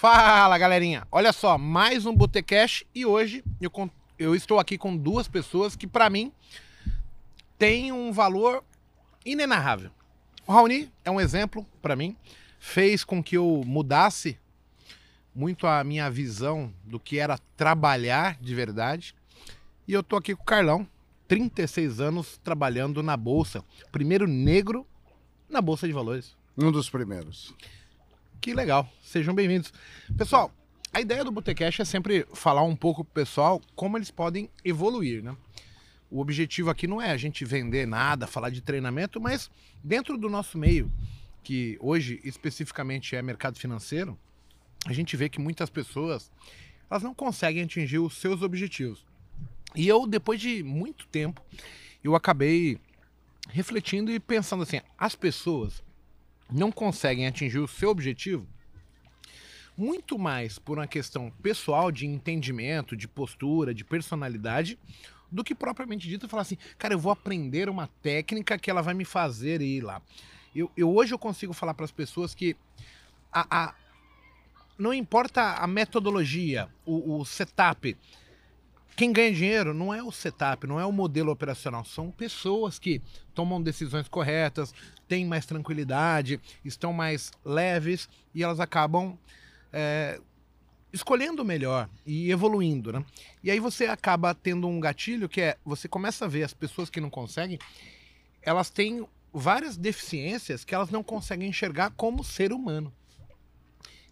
Fala galerinha, olha só, mais um Botecash e hoje eu, eu estou aqui com duas pessoas que para mim têm um valor inenarrável. O Raoni é um exemplo para mim, fez com que eu mudasse muito a minha visão do que era trabalhar de verdade. E eu tô aqui com o Carlão, 36 anos trabalhando na bolsa, primeiro negro na bolsa de valores. Um dos primeiros. Que legal. Sejam bem-vindos. Pessoal, a ideia do Botecash é sempre falar um pouco pro pessoal como eles podem evoluir, né? O objetivo aqui não é a gente vender nada, falar de treinamento, mas dentro do nosso meio, que hoje especificamente é mercado financeiro, a gente vê que muitas pessoas elas não conseguem atingir os seus objetivos. E eu, depois de muito tempo, eu acabei refletindo e pensando assim, as pessoas não conseguem atingir o seu objetivo muito mais por uma questão pessoal de entendimento, de postura, de personalidade, do que propriamente dito falar assim, cara, eu vou aprender uma técnica que ela vai me fazer ir lá. Eu, eu hoje eu consigo falar para as pessoas que a, a, não importa a metodologia, o, o setup, quem ganha dinheiro não é o setup, não é o modelo operacional, são pessoas que tomam decisões corretas, têm mais tranquilidade, estão mais leves e elas acabam é, escolhendo melhor e evoluindo, né? E aí você acaba tendo um gatilho que é, você começa a ver as pessoas que não conseguem, elas têm várias deficiências que elas não conseguem enxergar como ser humano.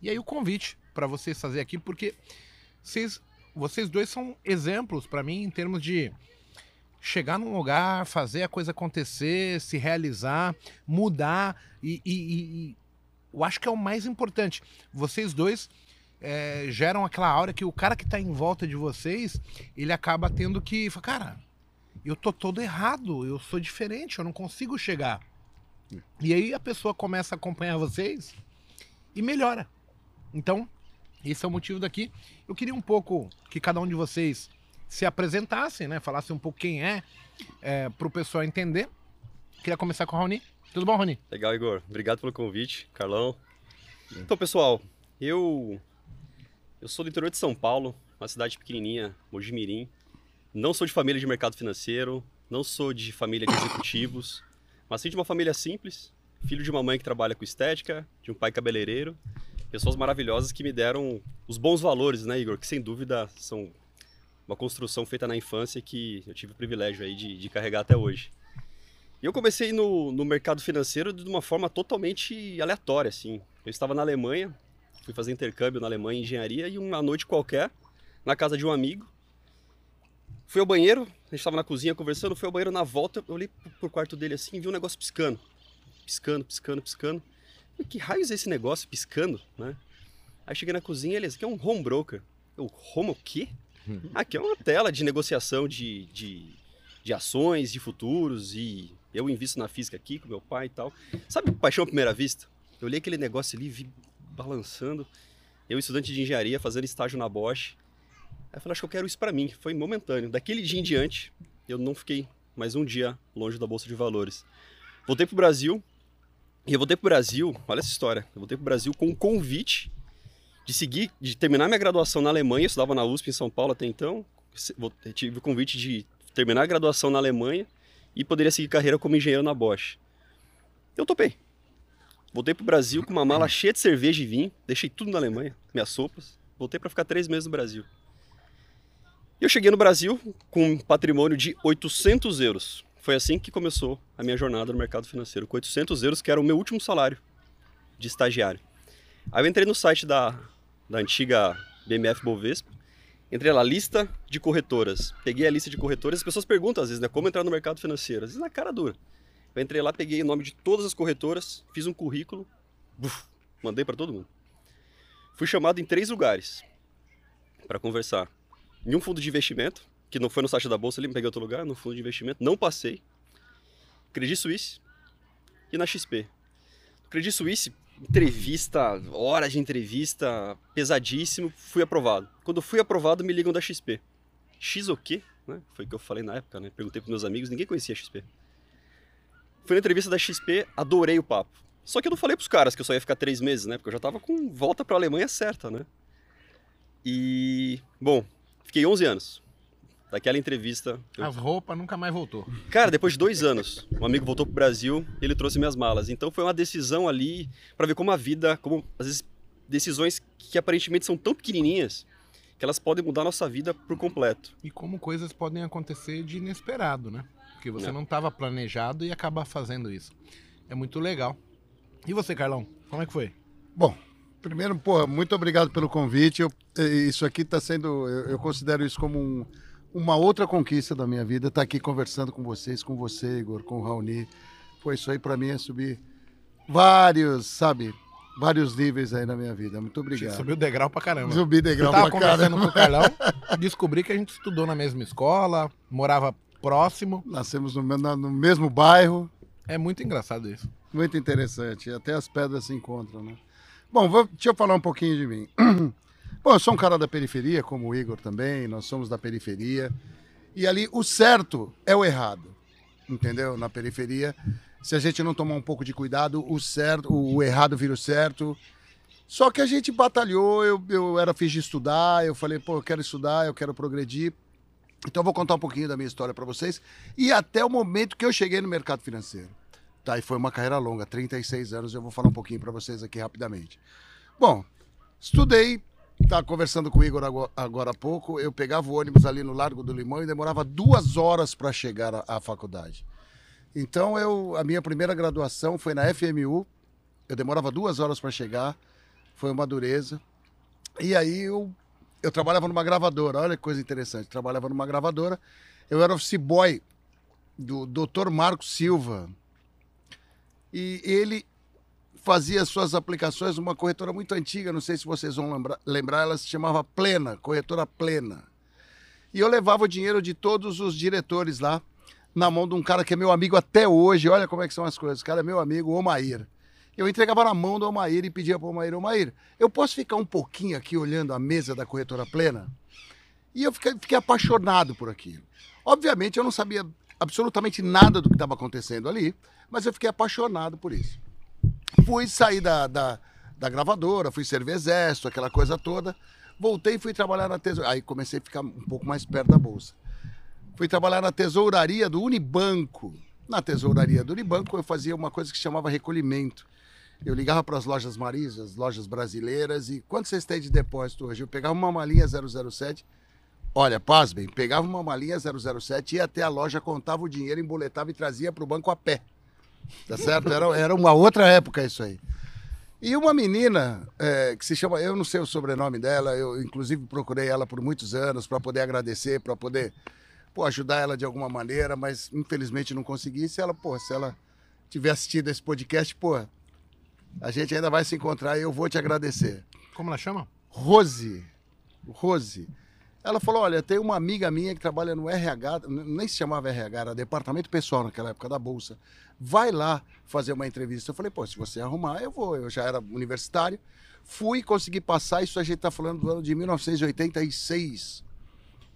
E aí o convite para vocês fazer aqui, porque vocês vocês dois são exemplos para mim em termos de chegar num lugar, fazer a coisa acontecer, se realizar, mudar e, e, e eu acho que é o mais importante. Vocês dois é, geram aquela aura que o cara que está em volta de vocês, ele acaba tendo que, cara, eu tô todo errado, eu sou diferente, eu não consigo chegar. E aí a pessoa começa a acompanhar vocês e melhora. Então, esse é o motivo daqui. Eu queria um pouco que cada um de vocês se apresentassem, né? Falasse um pouco quem é, é para o pessoal entender. Queria começar com o Rony. Tudo bom, Rony? Legal, Igor. Obrigado pelo convite, Carlão. Então, pessoal, eu eu sou do interior de São Paulo, uma cidade pequenininha, Mojimirim. Não sou de família de mercado financeiro, não sou de família de executivos, mas sim de uma família simples, filho de uma mãe que trabalha com estética, de um pai cabeleireiro pessoas maravilhosas que me deram os bons valores, né, Igor? Que sem dúvida são uma construção feita na infância que eu tive o privilégio aí de, de carregar até hoje. E eu comecei no, no mercado financeiro de uma forma totalmente aleatória, assim. Eu estava na Alemanha, fui fazer intercâmbio na Alemanha em engenharia e uma noite qualquer, na casa de um amigo, fui ao banheiro, a gente estava na cozinha conversando, fui ao banheiro na volta, eu olhei pro quarto dele assim e vi um negócio piscando. Piscando, piscando, piscando que raios é esse negócio piscando, né? Aí cheguei na cozinha, ele, aqui é um home broker. Eu, home o quê? Aqui é uma tela de negociação de, de, de ações, de futuros e eu invisto na física aqui com meu pai e tal. Sabe paixão à primeira vista? Eu olhei aquele negócio ali, vi balançando. Eu, estudante de engenharia, fazendo estágio na Bosch. Aí eu falei, acho que eu quero isso para mim. Foi momentâneo. Daquele dia em diante, eu não fiquei mais um dia longe da Bolsa de Valores. Voltei pro Brasil, e eu voltei pro Brasil, olha essa história, eu voltei pro Brasil com um convite de seguir, de terminar minha graduação na Alemanha, eu estudava na USP em São Paulo até então, tive o convite de terminar a graduação na Alemanha e poderia seguir carreira como engenheiro na Bosch. Eu topei. Voltei pro Brasil com uma mala cheia de cerveja e vinho, deixei tudo na Alemanha, minhas sopas, voltei para ficar três meses no Brasil. E eu cheguei no Brasil com um patrimônio de 800 euros. Foi assim que começou a minha jornada no mercado financeiro, com 800 euros, que era o meu último salário de estagiário. Aí eu entrei no site da, da antiga BMF Bovespa, entrei lá, lista de corretoras. Peguei a lista de corretoras, as pessoas perguntam às vezes, né, como entrar no mercado financeiro? Às vezes na cara dura. Eu entrei lá, peguei o nome de todas as corretoras, fiz um currículo, buf, mandei para todo mundo. Fui chamado em três lugares para conversar. Em um fundo de investimento, que não foi no site da bolsa, ele me peguei outro lugar, no fundo de investimento, não passei. Credit Suisse e na XP. Credit Suisse, entrevista, horas de entrevista, pesadíssimo, fui aprovado. Quando fui aprovado, me ligam da XP. X o quê? Né? Foi o que eu falei na época, né? Perguntei para meus amigos, ninguém conhecia a XP. Fui na entrevista da XP, adorei o papo. Só que eu não falei pros caras que eu só ia ficar três meses, né? Porque eu já tava com volta pra Alemanha certa, né? E, bom, fiquei 11 anos. Daquela entrevista. eu- As roupas nunca mais voltou. Cara, depois de dois anos, um amigo voltou pro Brasil e ele trouxe minhas malas. Então foi uma decisão ali pra ver como a vida, como às vezes decisões que aparentemente são tão pequenininhas que elas podem mudar a nossa vida por completo. E como coisas podem acontecer de inesperado, né? Porque você É. não estava planejado e acaba fazendo isso. É muito legal. E você, Carlão? Como é que foi? Bom, primeiro, pô, muito obrigado pelo convite. Eu- eh, isso aqui está sendo, eu, eu considero isso como um- uma outra conquista da minha vida. Estar aqui conversando com vocês, com você, Igor, com o Raoni. Pô, isso aí para mim é subir vários, sabe, vários níveis aí na minha vida. Muito obrigado. Subiu degrau pra caramba. Subi Eu degrau tava pra conversando caramba. com o Carlão, descobri que a gente estudou na mesma escola, morava próximo. Nascemos no, no mesmo bairro. É muito engraçado isso. Muito interessante. Até as pedras se encontram, né? Bom, vou, deixa eu falar um pouquinho de mim. Bom, eu sou um cara da periferia, como o Igor também, nós somos da periferia. E ali o certo é o errado, entendeu? Na periferia, se a gente não tomar um pouco de cuidado, o certo, o, errado vira o certo. Só que a gente batalhou, eu, eu era fiz de estudar, eu falei, pô, eu quero estudar, eu quero progredir. Então eu vou contar um pouquinho da minha história para vocês e até o momento que eu cheguei no mercado financeiro. Tá, e foi uma carreira longa, 36 anos, eu vou falar um pouquinho para vocês aqui rapidamente. Bom, estudei, estava conversando com o Igor agora, agora há pouco, eu pegava o ônibus ali no Largo do Limão e demorava duas horas para chegar à, à faculdade. Então, eu, a minha primeira graduação foi na FMU, eu demorava duas horas para chegar, foi uma dureza. E aí eu, eu trabalhava numa gravadora, olha que coisa interessante, trabalhava numa gravadora, eu era office boy do Dr. Marcos Silva, e ele fazia suas aplicações numa corretora muito antiga, não sei se vocês vão lembrar, ela se chamava Plena, corretora Plena. E eu levava o dinheiro de todos os diretores lá na mão de um cara que é meu amigo até hoje, olha como é que são as coisas, o cara é meu amigo, Omair. Eu entregava na mão do Omair e pedia para o Omair, Omair, eu posso ficar um pouquinho aqui olhando a mesa da corretora Plena? E eu fiquei, fiquei apaixonado por aquilo. Obviamente eu não sabia absolutamente nada do que estava acontecendo ali, mas eu fiquei apaixonado por isso. Fui sair da, da, da gravadora, fui servir exército, aquela coisa toda. Voltei e fui trabalhar na tesouraria. Aí comecei a ficar um pouco mais perto da bolsa. Fui trabalhar na tesouraria do Unibanco. Na tesouraria do Unibanco eu fazia uma coisa que chamava recolhimento. Eu ligava para as lojas Maris, as lojas brasileiras, e quanto vocês têm de depósito hoje? Eu pegava uma malinha 007, olha, pasmem, pegava uma malinha 007, ia até a loja, contava o dinheiro, emboletava e trazia para o banco a pé. Tá certo? Era, era uma outra época isso aí. E uma menina é, que se chama, eu não sei o sobrenome dela, eu inclusive procurei ela por muitos anos para poder agradecer, para poder pô, ajudar ela de alguma maneira, mas infelizmente não consegui. Se ela, pô, se ela tiver assistido esse podcast, pô, a gente ainda vai se encontrar e eu vou te agradecer. Como ela chama? Rose, Rose, ela falou, olha, tem uma amiga minha que trabalha no RH, nem se chamava RH, era departamento pessoal naquela época da Bolsa. Vai lá fazer uma entrevista. Eu falei, pô, se você arrumar, eu vou. Eu já era universitário. Fui, consegui passar, isso a gente está falando do ano de 1986.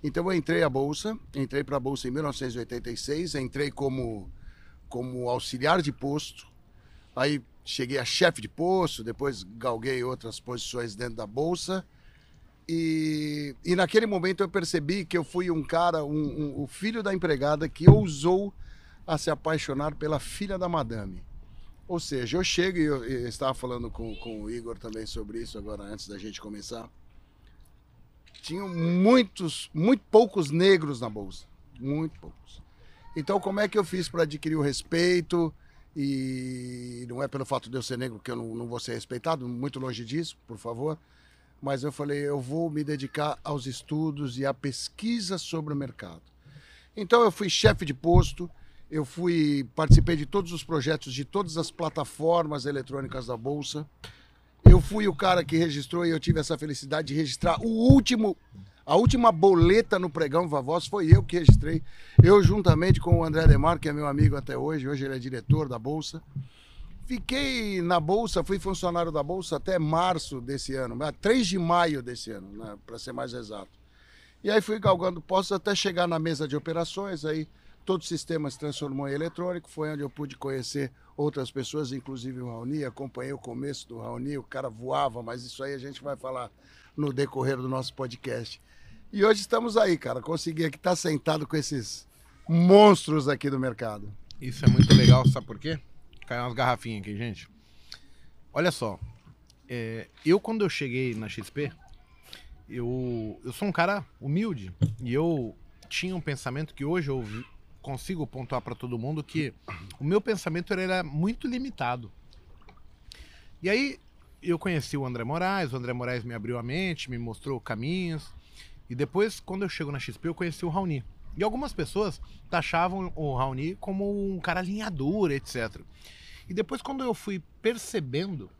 Então eu entrei à Bolsa, entrei para a Bolsa em 1986, entrei como, como auxiliar de posto, aí cheguei a chefe de posto, depois galguei outras posições dentro da Bolsa. E, e naquele momento eu percebi que eu fui um cara, um, um- o filho da empregada que ousou a se apaixonar pela filha da madame. Ou seja, eu chego e eu, eu estava falando com, com o Igor também sobre isso agora antes da gente começar. Tinham muitos, muito poucos negros na bolsa, muito poucos. Então, como é que eu fiz para adquirir o respeito? E não é pelo fato de eu ser negro que eu não, não vou ser respeitado, muito longe disso, por favor. Mas eu falei, eu vou me dedicar aos estudos e à pesquisa sobre o mercado. Então eu fui chefe de posto, eu fui participei de todos os projetos de todas as plataformas eletrônicas da bolsa. Eu fui o cara que registrou e eu tive essa felicidade de registrar o último a última boleta no pregão Vavoz foi eu que registrei. Eu juntamente com o André Demar, que é meu amigo até hoje, hoje ele é diretor da bolsa. Fiquei na bolsa, fui funcionário da bolsa até março desse ano, 3 de maio desse ano, né, para ser mais exato. E aí fui galgando postos até chegar na mesa de operações, aí todo o sistema se transformou em eletrônico, foi onde eu pude conhecer outras pessoas, inclusive o Raoni, acompanhei o começo do Raoni, o cara voava, mas isso aí a gente vai falar no decorrer do nosso podcast. E hoje estamos aí, cara, consegui aqui estar sentado com esses monstros aqui do mercado. Isso é muito legal, sabe por quê? Caiu umas garrafinhas aqui, gente. Olha só, é, eu quando eu cheguei na XP, eu, eu sou um cara humilde e eu tinha um pensamento que hoje eu consigo pontuar para todo mundo que o meu pensamento era muito limitado. E aí eu conheci o André Moraes, o André Moraes me abriu a mente, me mostrou caminhos. E depois, quando eu chego na XP, eu conheci o Raoni. E algumas pessoas taxavam o Raoni como um cara alinhador, etc. E depois, quando eu fui percebendo,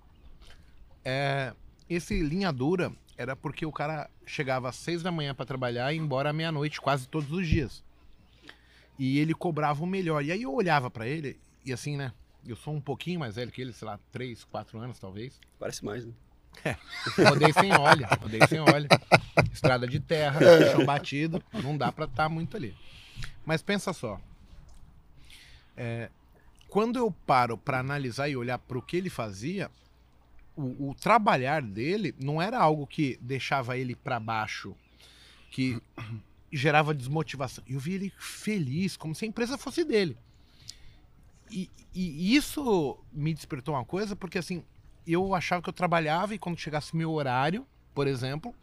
é, esse linha dura era porque o cara chegava às seis da manhã para trabalhar e ia embora à meia-noite, quase todos os dias. E ele cobrava o melhor. E aí eu olhava para ele, e assim, né? Eu sou um pouquinho mais velho que ele, sei lá, três, quatro anos talvez. Parece mais, né? Rodei sem óleo, rodei sem óleo. Estrada de terra, chão batido, não dá pra estar muito ali. Mas pensa só. é, quando eu paro pra analisar e olhar pro que ele fazia, o, o trabalhar dele não era algo que deixava ele pra baixo, que gerava desmotivação. Eu vi ele feliz, como se a empresa fosse dele. E, e isso me despertou uma coisa, porque assim, eu achava que eu trabalhava e quando chegasse meu horário, por exemplo,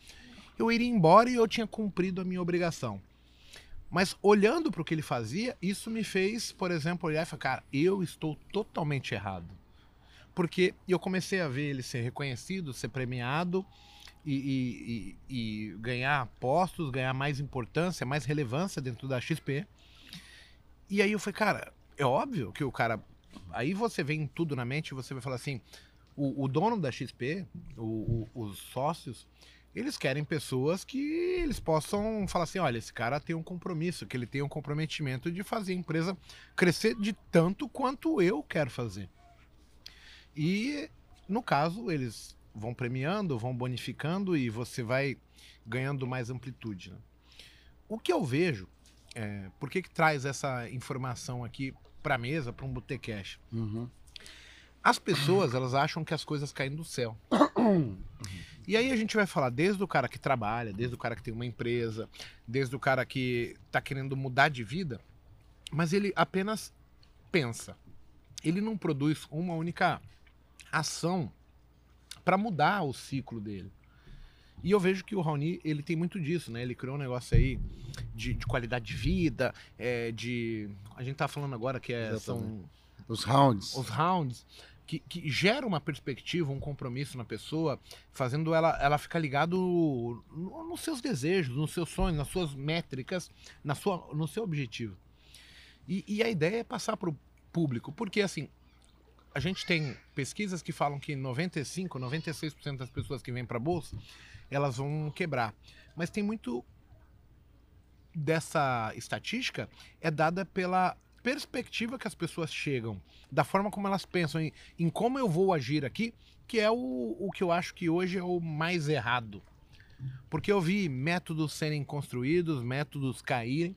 eu iria embora e eu tinha cumprido a minha obrigação. Mas olhando para o que ele fazia, isso me fez, por exemplo, olhar e falar, cara, eu estou totalmente errado. Porque eu comecei a ver ele ser reconhecido, ser premiado e, e- e- ganhar postos, ganhar mais importância, mais relevância dentro da XP. E aí eu falei, cara, é óbvio que o cara. Aí você vem tudo na mente e você vai falar assim: o, o dono da XP, o- o- os sócios, eles querem pessoas que eles possam falar assim: olha, esse cara tem um compromisso, que ele tem um comprometimento de fazer a empresa crescer de tanto quanto eu quero fazer. E no caso, eles vão premiando, vão bonificando e você vai ganhando mais amplitude. né? O que eu vejo, é, por que, que traz essa informação aqui para a mesa, para um botecash? Uhum. As pessoas, elas acham que as coisas caem do céu. E aí a gente vai falar desde o cara que trabalha, desde o cara que tem uma empresa, desde o cara que está querendo mudar de vida, mas ele apenas pensa. Ele não produz uma única ação para mudar o ciclo dele. E eu vejo que o Raoni, ele tem muito disso, né? Ele criou um negócio aí de, de qualidade de vida, é, de... A gente tá falando agora que é, são. Os rounds. os rounds, que, que gera uma perspectiva, um compromisso na pessoa, fazendo ela, ela ficar ligado no- nos seus desejos, nos seus sonhos, nas suas métricas, na sua, no seu objetivo. E, e a ideia é passar para o público, porque assim, a gente tem pesquisas que falam que 95, 96% das pessoas que vêm para a bolsa, elas vão quebrar. Mas tem muito dessa estatística é dada pela perspectiva que as pessoas chegam, da forma como elas pensam em, em como eu vou agir aqui, que é o, o que eu acho que hoje é o mais errado. Porque eu vi métodos serem construídos, métodos caírem,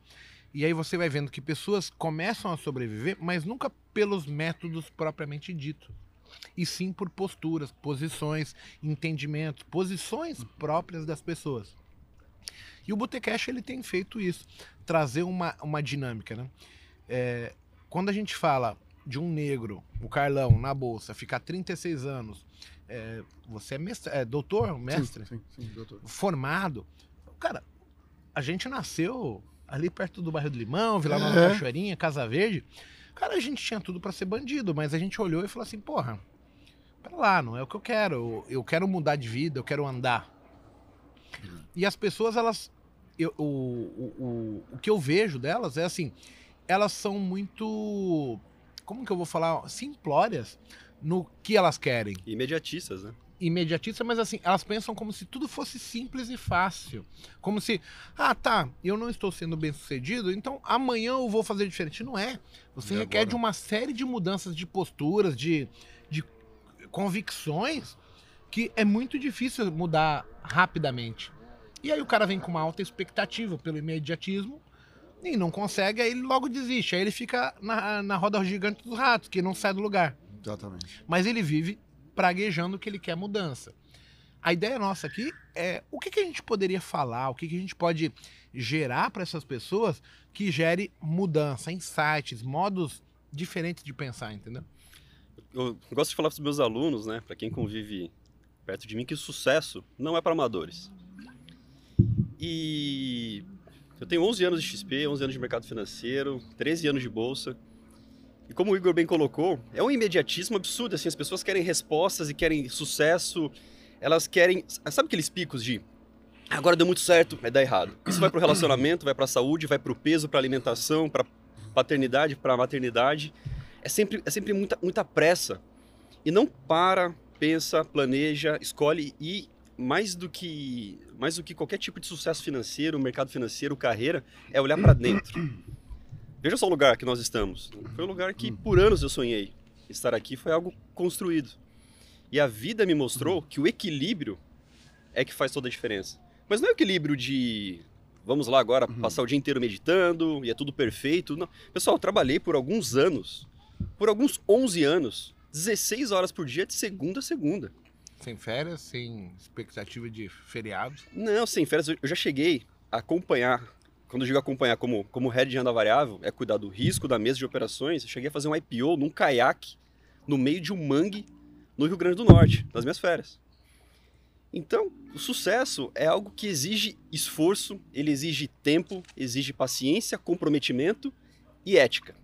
e aí você vai vendo que pessoas começam a sobreviver, mas nunca pelos métodos propriamente ditos. E sim por posturas, posições, entendimentos, posições próprias das pessoas. E o Botecash ele tem feito isso, trazer uma, uma dinâmica, né? É, quando a gente fala de um negro, o Carlão, na bolsa, ficar 36 anos, é, você é, mestre, é doutor, mestre, Sim, sim, sim, doutor. formado. Cara, a gente nasceu ali perto do bairro do Limão, Vila Nova É. Cachoeirinha, Casa Verde. Cara, a gente tinha tudo pra ser bandido, mas a gente olhou e falou assim, porra, pera lá, não é o que eu quero. Eu, eu quero mudar de vida, eu quero andar. E as pessoas, elas. eu- o, o, o, o que eu vejo delas é assim, elas são muito. Como que eu vou falar? Simplórias no que elas querem Imediatistas, né? imediatista, mas assim, elas pensam como se tudo fosse simples e fácil. Como se, ah, tá, eu não estou sendo bem sucedido, então amanhã eu vou fazer diferente. Não é. Você E requer agora? de uma série de mudanças de posturas, de, de convicções, que é muito difícil mudar rapidamente. E aí o cara vem com uma alta expectativa pelo imediatismo, E não consegue, aí ele logo desiste. Aí ele fica na, na roda gigante dos ratos, que não sai do lugar. Exatamente. Mas ele vive praguejando que ele quer mudança. A ideia nossa aqui é o que, que a gente poderia falar, o que, que a gente pode gerar para essas pessoas que gere mudança, insights, modos diferentes de pensar, entendeu? Eu gosto de falar para os meus alunos, né, para quem convive perto de mim, que o sucesso não é para amadores. E eu tenho 11 anos de XP, 11 anos de mercado financeiro, 13 anos de bolsa. E como o Igor bem colocou, é um imediatismo absurdo, assim, as pessoas querem respostas e querem sucesso, elas querem, sabe aqueles picos de agora deu muito certo, mas dá errado. Isso vai pro relacionamento, vai pra saúde, vai pro peso, pra alimentação, pra paternidade, pra maternidade. É sempre, é sempre muita, muita pressa. E não para, pensa, planeja, escolhe e mais do que mais do que qualquer tipo de sucesso financeiro, mercado financeiro, carreira, é olhar para dentro. Veja só o lugar que nós estamos. Foi um lugar que por anos eu sonhei. Estar aqui foi algo construído. E a vida me mostrou que o equilíbrio é que faz toda a diferença. Mas não é o equilíbrio de vamos lá agora passar o dia inteiro meditando e é tudo perfeito. Não. Pessoal, eu trabalhei por alguns anos, por alguns 11 anos, 16 horas por dia de segunda a segunda. Sem férias, sem expectativa de feriados. Não, sem férias. Eu já cheguei a acompanhar. Quando eu digo acompanhar como, como head de renda variável, é cuidar do risco da mesa de operações. Eu cheguei a fazer um IPO num caiaque no meio de um mangue no Rio Grande do Norte, nas minhas férias. Então, o sucesso é algo que exige esforço, ele exige tempo, exige paciência, comprometimento e ética.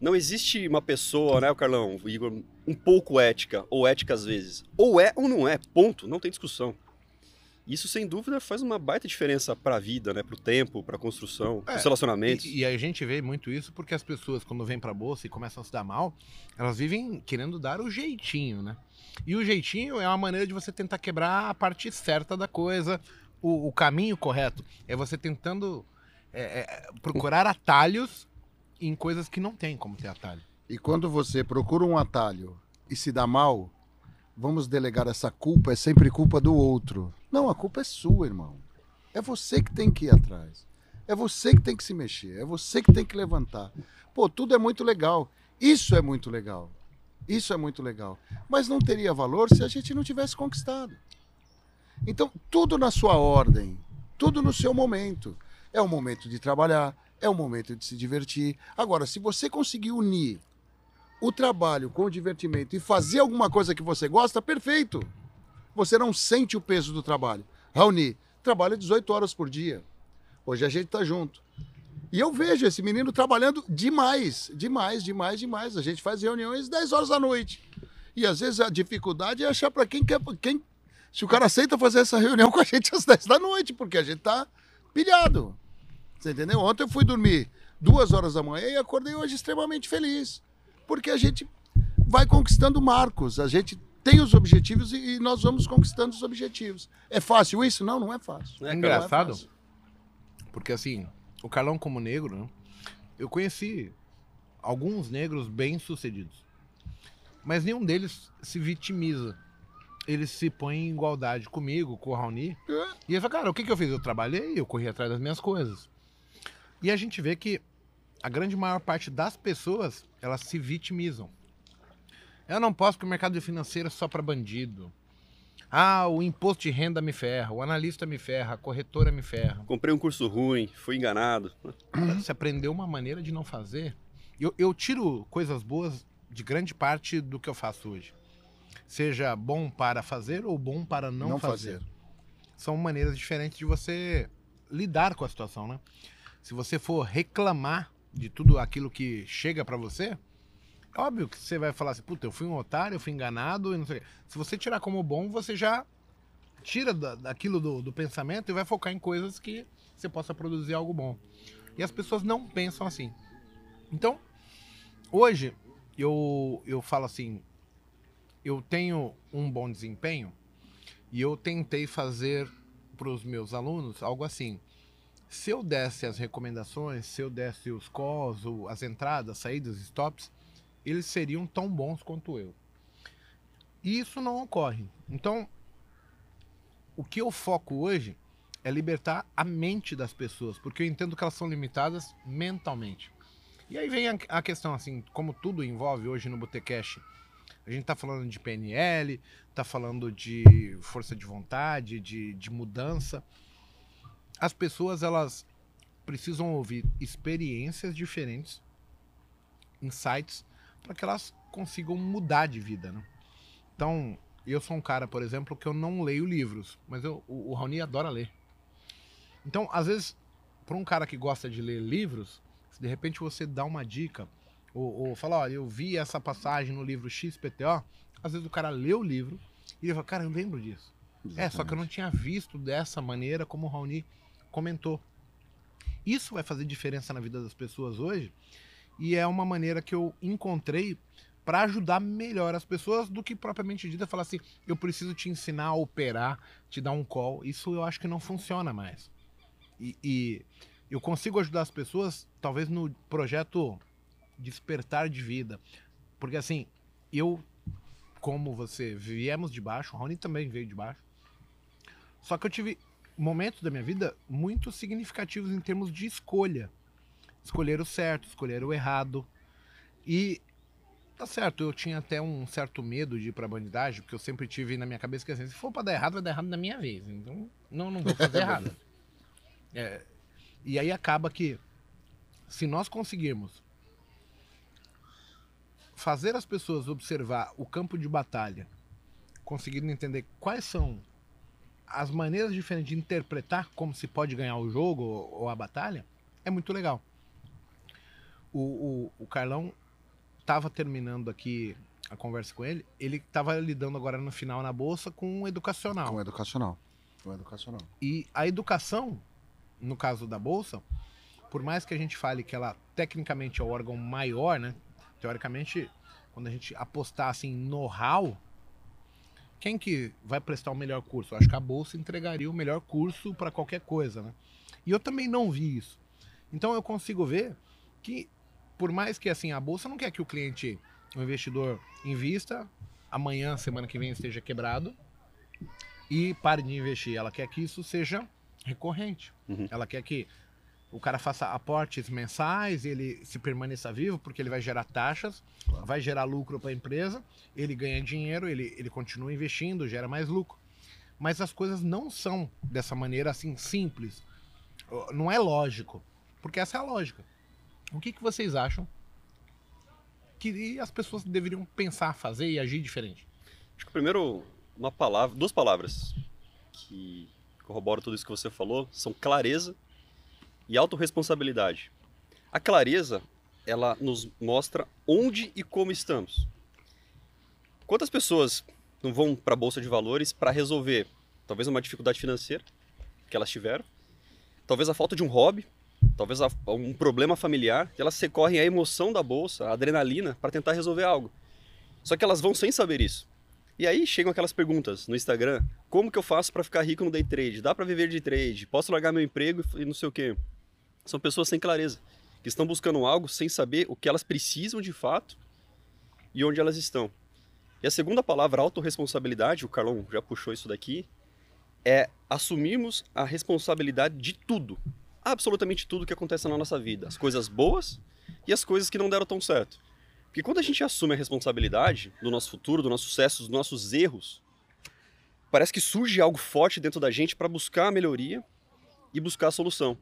Não existe uma pessoa, né, o Carlão, o Igor, um pouco ética, ou ética às vezes. Ou é ou não é, ponto, não tem discussão. Isso, sem dúvida, faz uma baita diferença para a vida, né? para o tempo, para a construção, É, os relacionamentos. E, e a gente vê muito isso porque as pessoas, quando vêm pra bolsa e começam a se dar mal, elas vivem querendo dar o jeitinho, né? E o jeitinho é uma maneira de você tentar quebrar a parte certa da coisa, o, o caminho correto. É você tentando é, é, procurar atalhos em coisas que não tem como ter atalho. E quando você procura um atalho e se dá mal, vamos delegar essa culpa, é sempre culpa do outro. Não, a culpa é sua, irmão. É você que tem que ir atrás. É você que tem que se mexer. É você que tem que levantar. Pô, tudo é muito legal. Isso é muito legal. Isso é muito legal. Mas não teria valor se a gente não tivesse conquistado. Então, tudo na sua ordem, tudo no seu momento. É o momento de trabalhar, é o momento de se divertir. Agora, se você conseguir unir o trabalho com o divertimento e fazer alguma coisa que você gosta, perfeito. Você não sente o peso do trabalho. Raoni, trabalha 18 horas por dia. Hoje a gente tá junto. E eu vejo esse menino trabalhando demais, demais, demais, demais. A gente faz reuniões 10 horas da noite. E às vezes a dificuldade é achar para quem quer. Quem, se o cara aceita fazer essa reunião com a gente às 10 da noite, porque a gente tá pilhado. Você entendeu? Ontem eu fui dormir duas horas da manhã e acordei hoje extremamente feliz. Porque a gente vai conquistando marcos, a gente tem os objetivos e, e nós vamos conquistando os objetivos. É fácil isso? Não, não é fácil. Carlão? Engraçado, é fácil. porque assim, o Carlão como negro, né, eu conheci alguns negros bem sucedidos. Mas nenhum deles se vitimiza. Eles se põem em igualdade comigo, com o Raoni. É. E ele fala, cara, o que, que eu fiz? Eu trabalhei, eu corri atrás das minhas coisas. E a gente vê que a grande maior parte das pessoas, elas se vitimizam. Eu não posso porque o mercado financeiro é só para bandido. Ah, o imposto de renda me ferra, o analista me ferra, a corretora me ferra. Comprei um curso ruim, fui enganado. Você aprendeu uma maneira de não fazer. Eu, eu tiro coisas boas de grande parte do que eu faço hoje. Seja bom para fazer ou bom para não, Não fazer. fazer. São maneiras diferentes de você lidar com a situação, né? Se você for reclamar de tudo aquilo que chega para você, é óbvio que você vai falar assim, puta, eu fui um otário, eu fui enganado, e não sei o quê. Se você tirar como bom, você já tira da- daquilo do, do pensamento e vai focar em coisas que você possa produzir algo bom. E as pessoas não pensam assim. Então, hoje, eu, eu falo assim, eu tenho um bom desempenho e eu tentei fazer para os meus alunos algo assim. Se eu desse as recomendações, se eu desse os calls, as entradas, saídas, stops, eles seriam tão bons quanto eu. E isso não ocorre. Então, o que eu foco hoje é libertar a mente das pessoas, porque eu entendo que elas são limitadas mentalmente. E aí vem a, questão, assim, como tudo envolve hoje no Botecash, a gente tá falando de PNL, tá falando de força de vontade, de, de mudança. As pessoas, elas precisam ouvir experiências diferentes, insights, para que elas consigam mudar de vida, né? Então, eu sou um cara, por exemplo, que eu não leio livros, mas eu, o, o Raoni adora ler. Então, às vezes, para um cara que gosta de ler livros, se de repente você dá uma dica, ou, ou fala, olha, eu vi essa passagem no livro XPTO, às vezes o cara lê o livro e ele fala, cara, eu lembro disso. Exatamente. É, só que eu não tinha visto dessa maneira como o Raoni comentou. Isso vai fazer diferença na vida das pessoas hoje e é uma maneira que eu encontrei para ajudar melhor as pessoas do que propriamente dita falar assim, eu preciso te ensinar a operar, te dar um call. Isso eu acho que não funciona mais. E, e eu consigo ajudar as pessoas, talvez no projeto Despertar de Vida. Porque assim, eu, como você, viemos de baixo, o Rony também veio de baixo. Só que eu tive momentos da minha vida muito significativos em termos de escolha. Escolher o certo, escolher o errado. E tá certo, eu tinha até um certo medo de ir pra bandidagem, porque eu sempre tive na minha cabeça que assim, se for pra dar errado, vai dar errado na minha vez. Então, não, não vou fazer errado. É, e aí acaba que, se nós conseguirmos fazer as pessoas observar o campo de batalha, conseguindo entender quais são as maneiras diferentes de interpretar como se pode ganhar o jogo ou a batalha, é muito legal. O, o, o Carlão estava terminando aqui a conversa com ele, ele estava lidando agora no final na bolsa com o educacional. Com o educacional. Com o educacional. E a educação no caso da bolsa, por mais que a gente fale que ela tecnicamente é o órgão maior, né? Teoricamente, quando a gente apostar assim know-how, quem que vai prestar o melhor curso? Eu acho que a bolsa entregaria o melhor curso para qualquer coisa, né? E eu também não vi isso. Então eu consigo ver que por mais que assim a bolsa não quer que o cliente, o investidor invista, amanhã, semana que vem esteja quebrado e pare de investir. Ela quer que isso seja recorrente. Uhum. Ela quer que o cara faça aportes mensais, ele se permaneça vivo, porque ele vai gerar taxas, claro. vai gerar lucro para a empresa, ele ganha dinheiro, ele, ele continua investindo, gera mais lucro. Mas as coisas não são dessa maneira assim simples. Não é lógico. Porque essa é a lógica. O que, que vocês acham que as pessoas deveriam pensar, fazer e agir diferente? Acho que primeiro, uma palavra, duas palavras que corroboro tudo isso que você falou, são clareza e autorresponsabilidade. A clareza, ela nos mostra onde e como estamos. Quantas pessoas não vão para a bolsa de valores para resolver talvez uma dificuldade financeira que elas tiveram, talvez a falta de um hobby, talvez um problema familiar, elas recorrem à emoção da bolsa, à adrenalina, para tentar resolver algo. Só que elas vão sem saber isso. E aí chegam aquelas perguntas no Instagram: como que eu faço para ficar rico no day trade? Dá para viver de trade? Posso largar meu emprego e não sei o quê? São pessoas sem clareza, que estão buscando algo sem saber o que elas precisam de fato e onde elas estão. E a segunda palavra, autorresponsabilidade, o Carlão já puxou isso daqui, é assumirmos a responsabilidade de tudo, absolutamente tudo que acontece na nossa vida, as coisas boas e as coisas que não deram tão certo. Porque quando a gente assume a responsabilidade do nosso futuro, do nosso sucesso, dos nossos erros, parece que surge algo forte dentro da gente para buscar a melhoria e buscar a solução.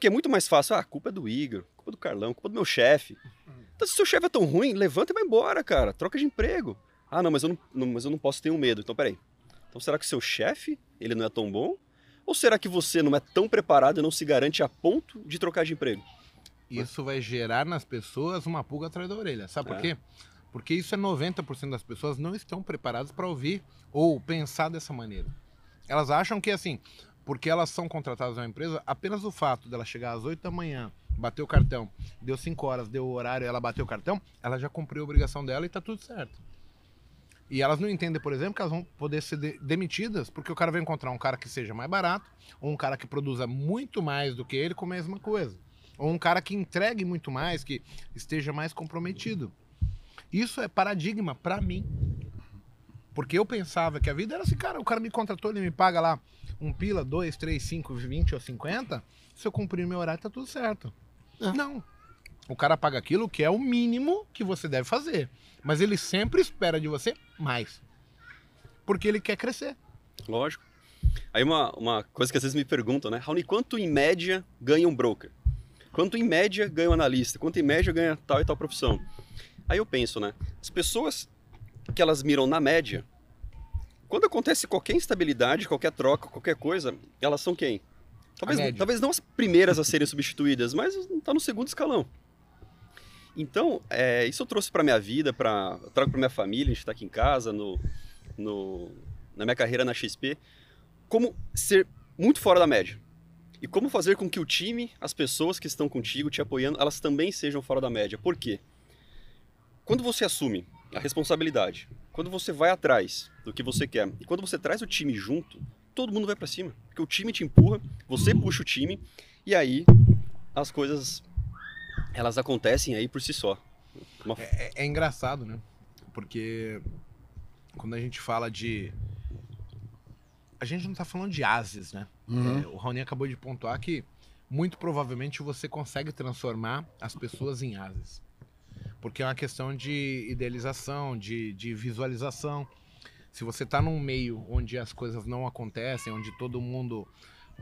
Porque é muito mais fácil, ah, a culpa é do Igor, culpa do Carlão, culpa do meu chefe. Então, se o seu chefe é tão ruim, levanta e vai embora, cara, troca de emprego. Ah, não, mas eu não, não mas eu não posso ter um medo. Então, peraí. Então, será que o seu chefe, ele não é tão bom? Ou será que você não é tão preparado e não se garante a ponto de trocar de emprego? isso vai gerar nas pessoas uma pulga atrás da orelha. Sabe por é. quê? Porque isso é 90% das pessoas não estão preparadas para ouvir ou pensar dessa maneira. Elas acham que assim, porque elas são contratadas na empresa, apenas o fato dela chegar às 8 da manhã, bater o cartão, deu 5 horas, deu o horário, ela bateu o cartão, ela já cumpriu a obrigação dela e está tudo certo. E elas não entendem, por exemplo, que elas vão poder ser de demitidas porque o cara vai encontrar um cara que seja mais barato, ou um cara que produza muito mais do que ele com a mesma coisa. Ou um cara que entregue muito mais, que esteja mais comprometido. Isso é paradigma para mim. Porque eu pensava que a vida era assim, cara, o cara me contratou, ele me paga lá um pila, dois, três, cinco, vinte ou cinquenta. Se eu cumprir meu horário, tá tudo certo. É. Não. O cara paga aquilo que é o mínimo que você deve fazer. Mas ele sempre espera de você mais. Porque ele quer crescer. Lógico. Aí uma, uma coisa que às vezes me perguntam, né? Raoni, quanto em média ganha um broker? Quanto em média ganha um analista? Quanto em média ganha tal e tal profissão? Aí eu penso, né? As pessoas que elas miram na média, quando acontece qualquer instabilidade, qualquer troca, qualquer coisa, elas são quem? Talvez, talvez não as primeiras a serem substituídas, mas tá no segundo escalão. Então, é, isso eu trouxe para minha vida, para trago para minha família, a gente está aqui em casa, no, no, na minha carreira na XP, como ser muito fora da média. E como fazer com que o time, as pessoas que estão contigo, te apoiando, elas também sejam fora da média. Por quê? Quando você assume a responsabilidade, quando você vai atrás do que você quer, e quando você traz o time junto, todo mundo vai para cima. Porque o time te empurra, você puxa o time, e aí as coisas elas acontecem aí por si só. Uma- É, é engraçado, né? Porque quando a gente fala de. A gente não tá falando de ases, né? Uhum. É, o Raoni acabou de pontuar que muito provavelmente você consegue transformar as pessoas em ases. Porque é uma questão de idealização, de, de visualização. Se você tá num meio onde as coisas não acontecem, onde todo mundo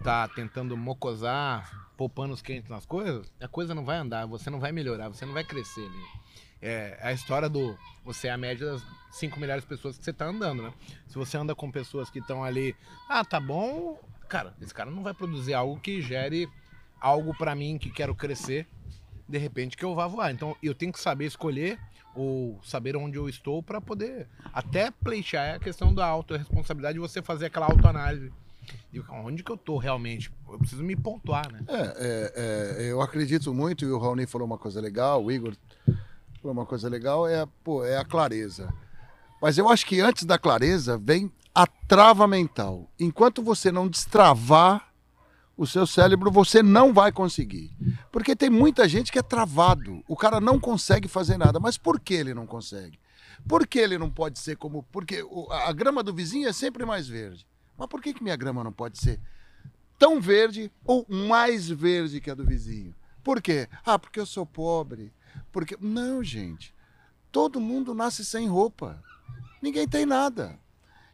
tá tentando mocosar, pôr panos quentes nas coisas, a coisa não vai andar, você não vai melhorar, você não vai crescer ali. É a história do você é a média das 5 melhores pessoas que você tá andando, né? Se você anda com pessoas que estão ali, ah, tá bom, cara, esse cara não vai produzir algo que gere algo pra mim que quero crescer, de repente que eu vá voar. Então eu tenho que saber escolher ou saber onde eu estou pra poder até pleitear a questão da autorresponsabilidade de você fazer aquela autoanálise. E onde que eu tô realmente? Eu preciso me pontuar, né? É, é, é, eu acredito muito, e o Raoni falou uma coisa legal, o Igor falou uma coisa legal, é, pô, é a clareza. Mas eu acho que antes da clareza vem a trava mental. Enquanto você não destravar o seu cérebro, você não vai conseguir. Porque tem muita gente que é travado. O cara não consegue fazer nada. Mas por que ele não consegue? Por que ele não pode ser como. Porque a grama do vizinho é sempre mais verde. Mas por que, que minha grama não pode ser tão verde ou mais verde que a do vizinho? Por quê? Ah, porque eu sou pobre. Porque. Não, gente. Todo mundo nasce sem roupa. Ninguém tem nada.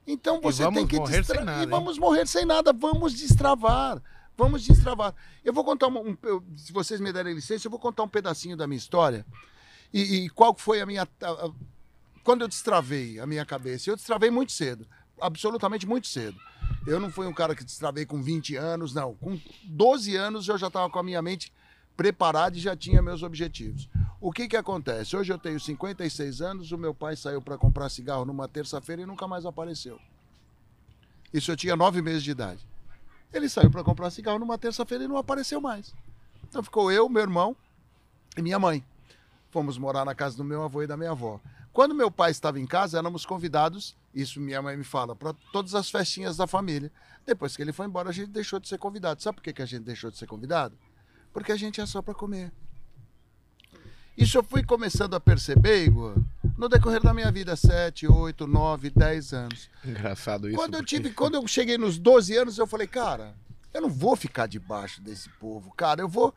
Então você tem que morrer destra- sem nada, E vamos morrer sem nada. Vamos destravar. Vamos destravar. Eu vou contar um, eu- se vocês me derem licença, eu vou contar um pedacinho da minha história. E, e qual foi a minha. a- a- quando eu destravei a minha cabeça? Eu destravei muito cedo. Absolutamente muito cedo. Eu não fui um cara que destravei com 20 anos, não. Com 12 anos eu já estava com a minha mente preparada e já tinha meus objetivos. O que que acontece? Hoje eu tenho 56 anos, o meu pai saiu para comprar cigarro numa terça-feira e nunca mais apareceu. Isso eu tinha nove meses de idade. Ele saiu para comprar cigarro numa terça-feira e não apareceu mais. Então ficou eu, meu irmão e minha mãe. Fomos morar na casa do meu avô e da minha avó. Quando meu pai estava em casa, éramos convidados, isso minha mãe me fala, para todas as festinhas da família. Depois que ele foi embora, a gente deixou de ser convidado. Sabe por que, que a gente deixou de ser convidado? Porque a gente é só para comer. Isso eu fui começando a perceber, Igor, no decorrer da minha vida, 7, 8, 9, 10 anos. Engraçado isso. Quando eu porque- tive, quando eu cheguei nos 12 anos, eu falei, cara, eu não vou ficar debaixo desse povo, cara, eu vou,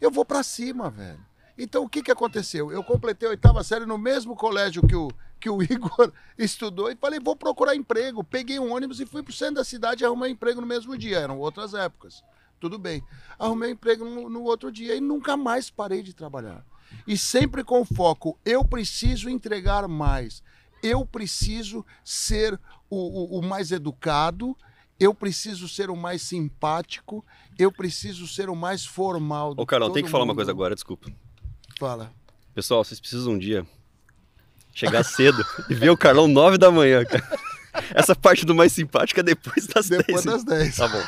eu vou para cima, velho. Então o que que aconteceu? Eu completei a oitava série no mesmo colégio que o que o Igor estudou e falei, vou procurar emprego. Peguei um ônibus e fui pro centro da cidade e arrumei emprego no mesmo dia. Eram outras épocas. Tudo bem. Arrumei emprego no, no outro dia e nunca mais parei de trabalhar. E sempre com foco, eu preciso entregar mais. Eu preciso ser o, o- o mais educado, eu preciso ser o mais simpático, eu preciso ser o mais formal. do Ô, todo tem que falar uma mundo. coisa agora, desculpa. Fala. Pessoal, vocês precisam um dia chegar cedo e ver o Carlão 9 da manhã, cara. Essa parte do mais simpático é depois das Depois 10. das 10. Tá bom.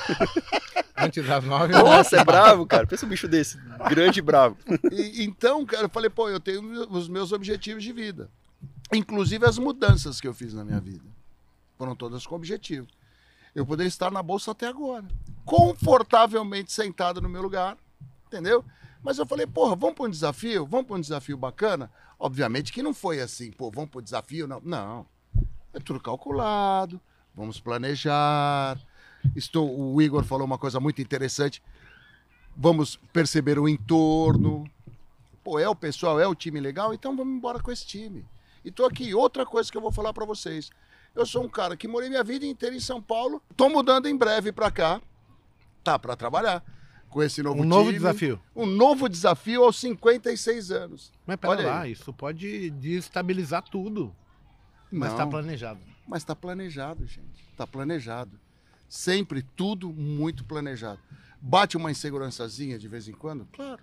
Antes das nove. Nossa, é bravo, cara. Pensa um bicho desse. Grande e bravo. E- então, cara, eu falei, pô, eu tenho os meus objetivos de vida. Inclusive as mudanças que eu fiz na minha vida. Foram todas com objetivo. Eu poderia estar na bolsa até agora. Confortavelmente sentado no meu lugar. Entendeu? Mas eu falei, porra, vamos para um desafio? Vamos para um desafio bacana? Obviamente que não foi assim, pô, vamos para o desafio? Não. Não. É tudo calculado, vamos planejar. Estou, o Igor falou uma coisa muito interessante. Vamos perceber o entorno. Pô, é o pessoal, é o time legal, então vamos embora com esse time. E tô aqui, outra coisa que eu vou falar para vocês. Eu sou um cara que morei minha vida inteira em São Paulo, tô mudando em breve para cá, tá, para trabalhar com esse novo Um time. novo desafio. Um novo desafio aos 56 anos. Mas pera Olha lá, aí. isso pode desestabilizar tudo. Mas tá Não. planejado. Mas está planejado, gente. Está planejado. Sempre tudo muito planejado. Bate uma insegurançazinha de vez em quando? Claro.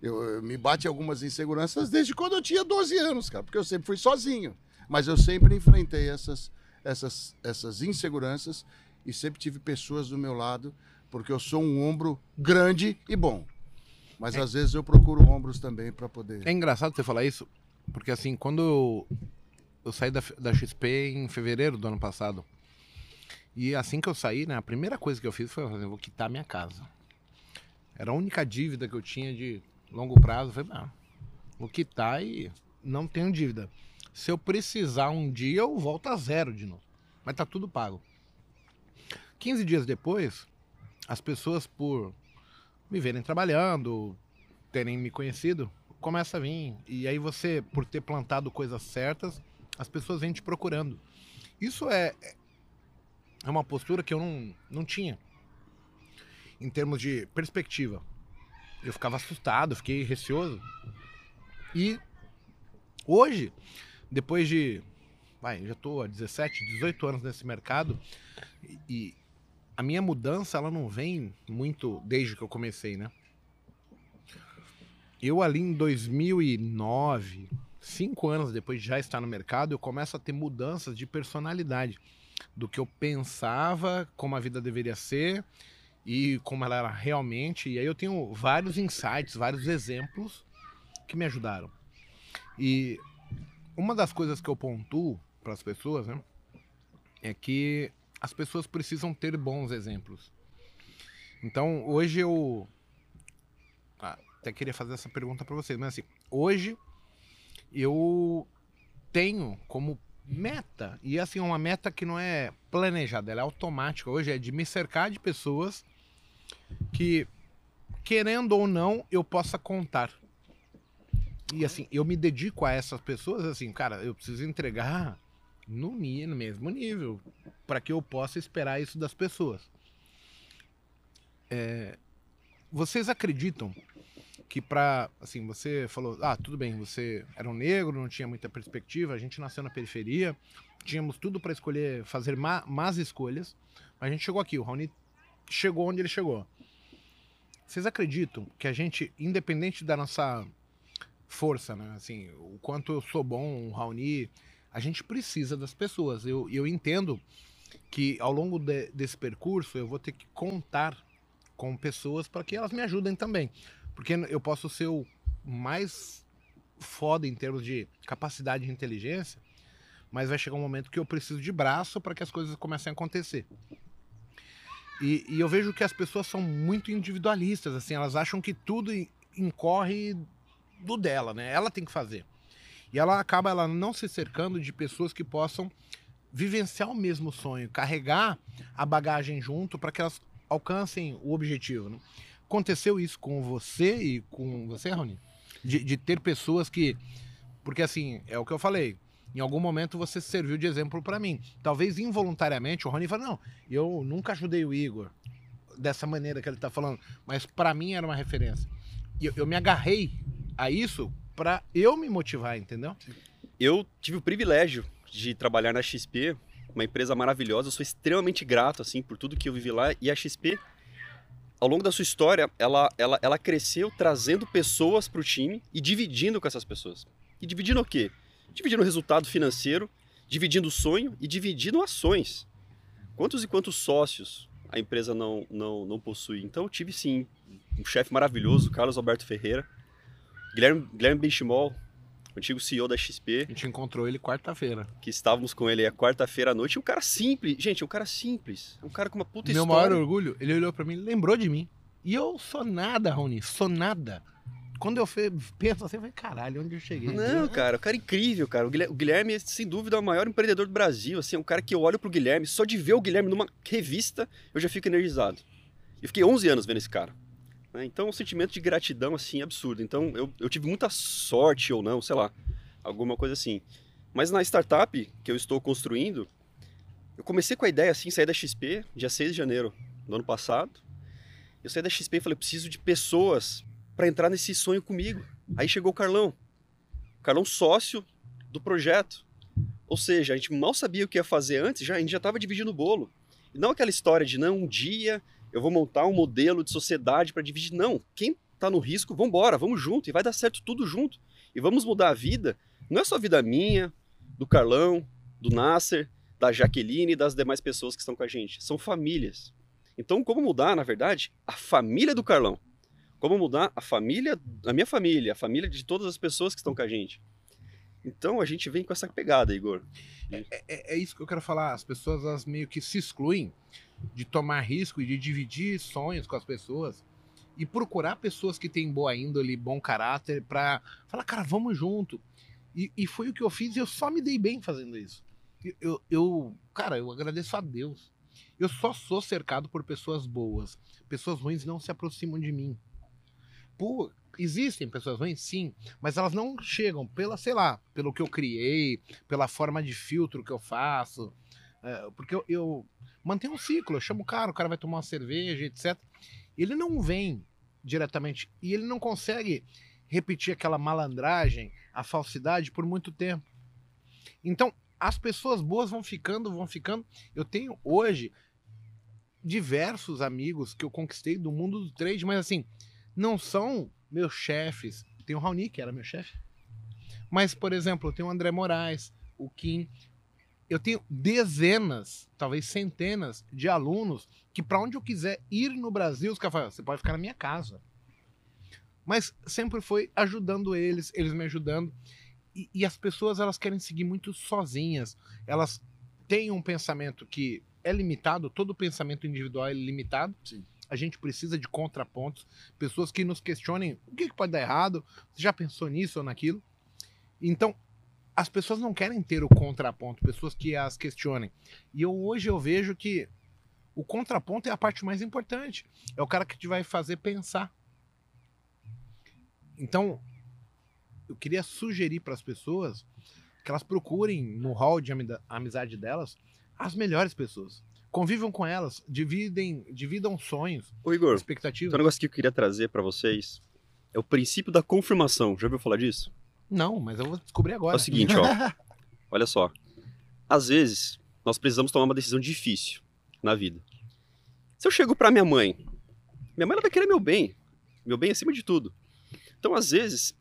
Eu, eu- me bate algumas inseguranças desde quando eu tinha 12 anos, cara, porque eu sempre fui sozinho. Mas eu sempre enfrentei essas, essas, essas inseguranças e sempre tive pessoas do meu lado, porque eu sou um ombro grande e bom. Mas às vezes eu procuro ombros também para poder. É engraçado você falar isso, porque assim, quando eu, eu saí da, da XP em fevereiro do ano passado, e assim que eu saí, né, a primeira coisa que eu fiz foi, vou quitar minha casa. Era a única dívida que eu tinha de longo prazo. Falei, ah, vou quitar e não tenho dívida. Se eu precisar um dia, eu volto a zero de novo. Mas tá tudo pago. 15 dias depois, as pessoas, por me verem trabalhando, terem me conhecido, começa a vir. E aí você, por ter plantado coisas certas, as pessoas vêm te procurando. Isso é, é uma postura que eu não, não tinha. Em termos de perspectiva. Eu ficava assustado, fiquei receoso. E hoje, depois de. Vai, já estou há 17, 18 anos nesse mercado. E, a minha mudança, ela não vem muito desde que eu comecei, né? Eu ali em 2009, cinco anos depois de já estar no mercado, eu começo a ter mudanças de personalidade. Do que eu pensava, como a vida deveria ser e como ela era realmente. E aí eu tenho vários insights, vários exemplos que me ajudaram. E uma das coisas que eu pontuo para as pessoas, né, é que as pessoas precisam ter bons exemplos. Então, hoje eu ah, até queria fazer essa pergunta para vocês, mas assim, hoje eu tenho como meta, e assim, uma meta que não é planejada, ela é automática. Hoje é de me cercar de pessoas que, querendo ou não, eu possa contar. E assim, eu me dedico a essas pessoas, assim, cara, eu preciso entregar no, no mesmo nível, para que eu possa esperar isso das pessoas. É, vocês acreditam que para assim você falou ah tudo bem você era um negro não tinha muita perspectiva a gente nasceu na periferia tínhamos tudo para escolher fazer má, más escolhas mas a gente chegou aqui o Raoni chegou onde ele chegou vocês acreditam que a gente independente da nossa força né assim o quanto eu sou bom o Raoni a gente precisa das pessoas eu, eu entendo que ao longo de- desse percurso eu vou ter que contar com pessoas para que elas me ajudem também. Porque eu posso ser o mais foda em termos de capacidade de inteligência, mas vai chegar um momento que eu preciso de braço para que as coisas comecem a acontecer. E, e eu vejo que as pessoas são muito individualistas, assim, elas acham que tudo in- incorre do dela, né? Ela tem que fazer. E ela acaba ela não se cercando de pessoas que possam vivenciar o mesmo sonho, carregar a bagagem junto para que elas alcancem o objetivo. Né? Aconteceu isso com você e com você, Rony? De, de ter pessoas que. Porque assim, é o que eu falei. Em algum momento você serviu de exemplo para mim. Talvez involuntariamente o Rony fala: Não, eu nunca ajudei o Igor dessa maneira que ele tá falando, mas para mim era uma referência. E eu, eu me agarrei a isso para eu me motivar, entendeu? Eu tive o privilégio de trabalhar na XP, uma empresa maravilhosa. Eu sou extremamente grato assim por tudo que eu vivi lá. E a XP, ao longo da sua história, ela, ela, ela cresceu trazendo pessoas para o time e dividindo com essas pessoas. E dividindo o quê? Dividindo o resultado financeiro, dividindo o sonho e dividindo ações. Quantos e quantos sócios a empresa não, não, não possui? Então eu tive sim um chefe maravilhoso, Carlos Alberto Ferreira, Guilherme, Guilherme Benchimol, antigo CEO da XP, A gente encontrou ele quarta-feira. que estávamos com ele a quarta-feira à noite, um cara simples, gente, um cara simples, um cara com uma puta Meu história. maior orgulho, ele olhou pra mim e lembrou de mim. E eu sou nada, Rony, sou nada. quando eu fe- penso assim, eu falei, caralho, onde eu cheguei? Não, cara, o cara é incrível, cara. O Guilherme, o Guilherme é, sem dúvida, é o maior empreendedor do Brasil. Assim, é um cara que eu olho pro Guilherme, só de ver o Guilherme numa revista, eu já fico energizado. Eu fiquei 11 anos vendo esse cara. Né? Então, é um sentimento de gratidão, assim, absurdo. Então, eu, eu tive muita sorte ou não, sei lá, alguma coisa assim. Mas na startup que eu estou construindo, eu comecei com a ideia, assim, sair da XP, dia 6 de janeiro do ano passado. Eu saí da XP e falei, preciso de pessoas para entrar nesse sonho comigo. Aí chegou o Carlão. O Carlão sócio do projeto. Ou seja, a gente mal sabia o que ia fazer antes, já, a gente já estava dividindo o bolo. E não aquela história de, não, um dia eu vou montar um modelo de sociedade para dividir. Não, quem está no risco, vamos embora, vamos junto, e vai dar certo tudo junto. E vamos mudar a vida. Não é só a vida minha, do Carlão, do Nasser, da Jaqueline e das demais pessoas que estão com a gente. São famílias. Então, como mudar, na verdade, a família do Carlão? Como mudar a família, a minha família, a família de todas as pessoas que estão com a gente? Então, a gente vem com essa pegada, Igor. É, é isso que eu quero falar. As pessoas elas meio que se excluem de tomar risco e de dividir sonhos com as pessoas e procurar pessoas que têm boa índole, bom caráter, pra falar, cara, vamos junto. E, e foi o que eu fiz e eu só me dei bem fazendo isso. Eu, eu, cara, eu agradeço a Deus. Eu só sou cercado por pessoas boas. Pessoas ruins não se aproximam de mim. Existem pessoas ruins, sim, mas elas não chegam pela, sei lá, pelo que eu criei, pela forma de filtro que eu faço. É, porque eu, eu mantenho um ciclo, eu chamo o cara, o cara vai tomar uma cerveja, etc. Ele não vem diretamente e ele não consegue repetir aquela malandragem, a falsidade por muito tempo. Então, as pessoas boas vão ficando, vão ficando. Eu tenho hoje diversos amigos que eu conquistei do mundo do trade, mas assim, não são meus chefes. Tem o Raoni, que era meu chefe. Mas, por exemplo, eu tenho o André Moraes, o Kim. Eu tenho dezenas, talvez centenas de alunos que, para onde eu quiser ir no Brasil, os caras falam, você pode ficar na minha casa. Mas sempre foi ajudando eles, eles me ajudando. E, e as pessoas, elas querem seguir muito sozinhas. Elas têm um pensamento que é limitado, todo pensamento individual é limitado. Sim. A gente precisa de contrapontos, pessoas que nos questionem o que, que pode dar errado, você já pensou nisso ou naquilo? Então, as pessoas não querem ter o contraponto, pessoas que as questionem. E eu, hoje eu vejo que o contraponto é a parte mais importante. É o cara que te vai fazer pensar. Então, eu queria sugerir para as pessoas que elas procurem no hall de amizade delas as melhores pessoas. Convivam com elas, dividem, dividam sonhos, Ô, Igor, expectativas. tem um negócio que eu queria trazer para vocês. É o princípio da confirmação. Já ouviu falar disso? Não, mas eu vou descobrir agora. É o seguinte, ó. Olha só. Às vezes, nós precisamos tomar uma decisão difícil na vida. Se eu chego pra minha mãe, minha mãe ela vai querer meu bem. Meu bem acima de tudo. Então, às vezes,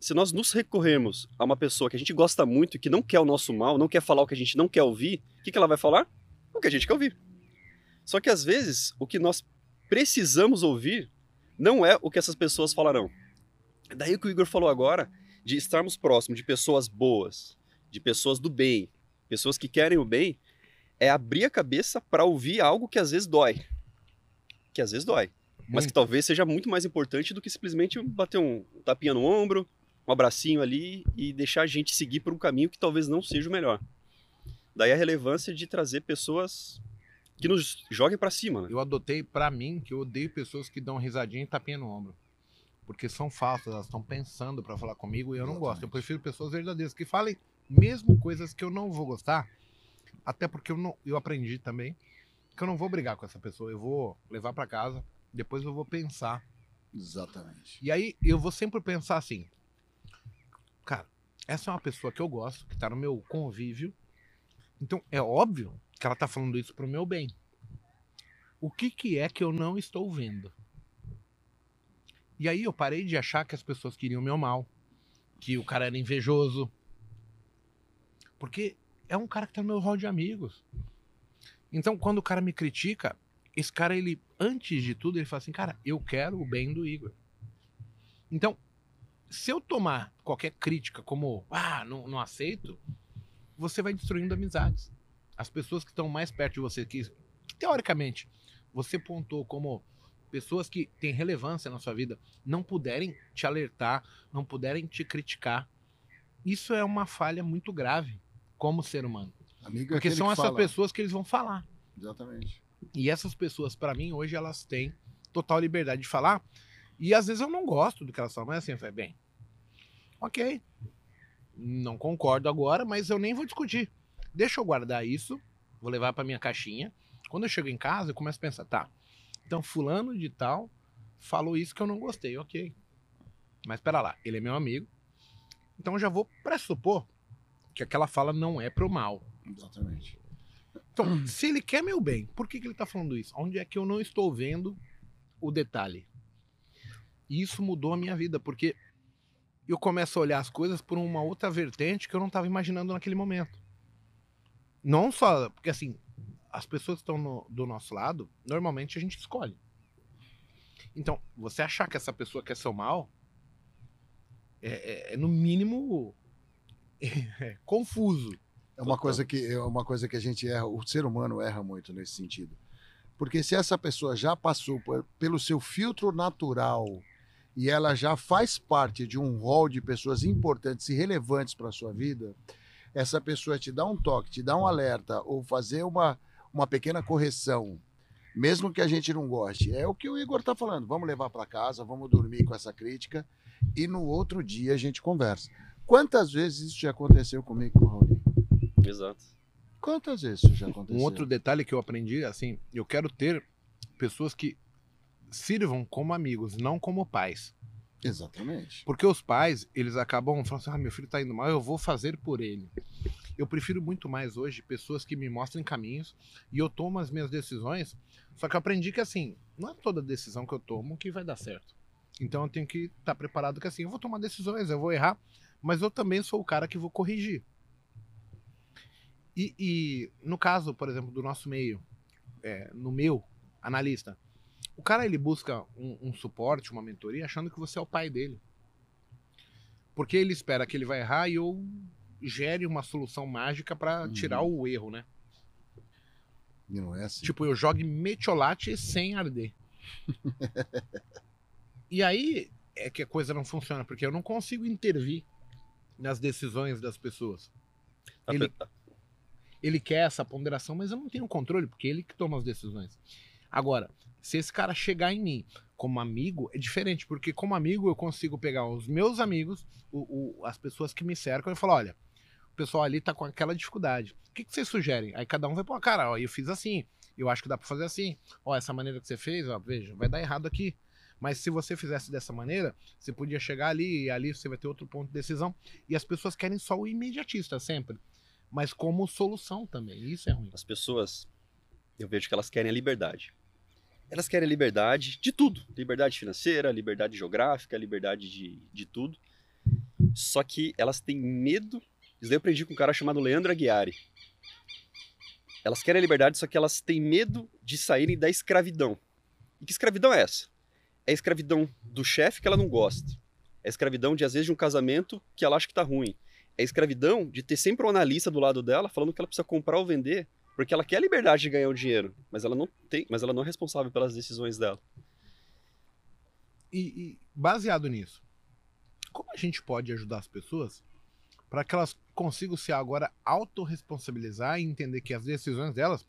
se nós nos recorrermos a uma pessoa que a gente gosta muito e que não quer o nosso mal, não quer falar o que a gente não quer ouvir, o que, que ela vai falar? O que a gente quer ouvir. Só que às vezes, o que nós precisamos ouvir não é o que essas pessoas falarão. Daí o que o Igor falou agora, de estarmos próximos de pessoas boas, de pessoas do bem, pessoas que querem o bem, é abrir a cabeça para ouvir algo que às vezes dói. Que às vezes dói. Mas que talvez seja muito mais importante do que simplesmente bater um tapinha no ombro, um abracinho ali e deixar a gente seguir por um caminho que talvez não seja o melhor. Daí a relevância de trazer pessoas que nos joguem para cima, né? Eu adotei pra mim que eu odeio pessoas que dão risadinha e tapinha no ombro. Porque são falsas, elas estão pensando pra falar comigo e eu não gosto. Eu Exatamente. prefiro pessoas verdadeiras que falem mesmo coisas que eu não vou gostar. Até porque eu, não, eu aprendi também que eu não vou brigar com essa pessoa. Eu vou levar pra casa, depois eu vou pensar. Exatamente. E aí eu vou sempre pensar assim: cara, essa é uma pessoa que eu gosto, que tá no meu convívio. Então é óbvio que ela tá falando isso pro meu bem. O que que é que eu não estou vendo? E aí eu parei de achar que as pessoas queriam meu mal, que o cara era invejoso. Porque é um cara que tá no meu hall de amigos. Então quando o cara me critica, esse cara ele antes de tudo ele fala assim, cara, eu quero o bem do Igor. Então, se eu tomar qualquer crítica como, ah, não, não aceito, você vai destruindo amizades. As pessoas que estão mais perto de você, que, que teoricamente você pontou como pessoas que têm relevância na sua vida não puderem te alertar, não puderem te criticar, isso é uma falha muito grave como ser humano. Amigo é Porque são essas fala. pessoas que eles vão falar. Exatamente. E essas pessoas, pra mim, hoje elas têm total liberdade de falar. E às vezes eu não gosto do que elas falam, mas assim, eu falei, bem, ok, não concordo agora, mas eu nem vou discutir. Deixa eu guardar isso, vou levar pra minha caixinha. Quando eu chego em casa, eu começo a pensar, tá, então fulano de tal falou isso que eu não gostei, ok. Mas espera lá, ele é meu amigo, então eu já vou pressupor que aquela fala não é pro mal. Exatamente. Então, se ele quer meu bem, por que, que ele tá falando isso? Onde é que eu não estou vendo o detalhe? E isso mudou a minha vida, porque eu começo a olhar as coisas por uma outra vertente que eu não estava imaginando naquele momento. Não só, porque assim, as pessoas que estão no- do nosso lado, normalmente a gente escolhe. Então, você achar que essa pessoa quer seu mal é, é- é, no mínimo é, confuso. É uma coisa que é uma coisa que a gente erra, o ser humano erra muito nesse sentido. Porque se essa pessoa já passou por- pelo seu filtro natural e ela já faz parte de um rol de pessoas importantes e relevantes para a sua vida, essa pessoa te dá um toque, te dá um alerta ou fazer uma, uma pequena correção, mesmo que a gente não goste. É o que o Igor está falando. Vamos levar para casa, vamos dormir com essa crítica e no outro dia a gente conversa. Quantas vezes isso já aconteceu comigo com o Raul? Exato. Quantas vezes isso já aconteceu? Um outro detalhe que eu aprendi, assim, eu quero ter pessoas que sirvam como amigos, não como pais. Exatamente. Porque os pais, eles acabam falando assim, ah, meu filho tá indo mal, eu vou fazer por ele. Eu prefiro muito mais hoje pessoas que me mostrem caminhos e eu tomo as minhas decisões. Só que eu aprendi que assim, não é toda decisão que eu tomo que vai dar certo. Então eu tenho que estar preparado que assim, eu vou tomar decisões, eu vou errar, mas eu também sou o cara que vou corrigir. E, e no caso, por exemplo, do nosso meio, é, no meu, analista, o cara ele busca um, um suporte, uma mentoria, achando que você é o pai dele. Porque ele espera que ele vai errar e eu gere uma solução mágica pra Uhum. tirar o erro, né? E não é assim. Tipo, eu jogue metiolate sem arder. e aí é que a coisa não funciona, porque eu não consigo intervir nas decisões das pessoas. A Ele- Ele quer essa ponderação, mas eu não tenho controle, porque ele que toma as decisões. Agora, se esse cara chegar em mim como amigo, é diferente, porque como amigo eu consigo pegar os meus amigos, o- o- as pessoas que me cercam e falar, olha, o pessoal ali tá com aquela dificuldade. O que, que vocês sugerem? Aí cada um vai pôr, cara, ó, eu fiz assim, eu acho que dá pra fazer assim. Ó, essa maneira que você fez, ó, veja, vai dar errado aqui. Mas se você fizesse dessa maneira, você podia chegar ali e ali você vai ter outro ponto de decisão. E as pessoas querem só o imediatista sempre. Mas como solução também. Isso é ruim. As pessoas, eu vejo que elas querem a liberdade. Elas querem a liberdade de tudo. Liberdade financeira, liberdade geográfica, liberdade de, de tudo. Só que elas têm medo. Isso daí eu aprendi com um cara chamado Leandro Aguiari. Elas querem a liberdade, só que elas têm medo de saírem da escravidão. E que escravidão é essa? É a escravidão do chefe que ela não gosta. É a escravidão de, às vezes, de um casamento que ela acha que tá ruim. É a escravidão de ter sempre um analista do lado dela falando que ela precisa comprar ou vender porque ela quer a liberdade de ganhar o dinheiro, mas ela não tem, mas ela não é responsável pelas decisões dela. E, e baseado nisso, como a gente pode ajudar as pessoas para que elas consigam se agora autorresponsabilizar e entender que as decisões delas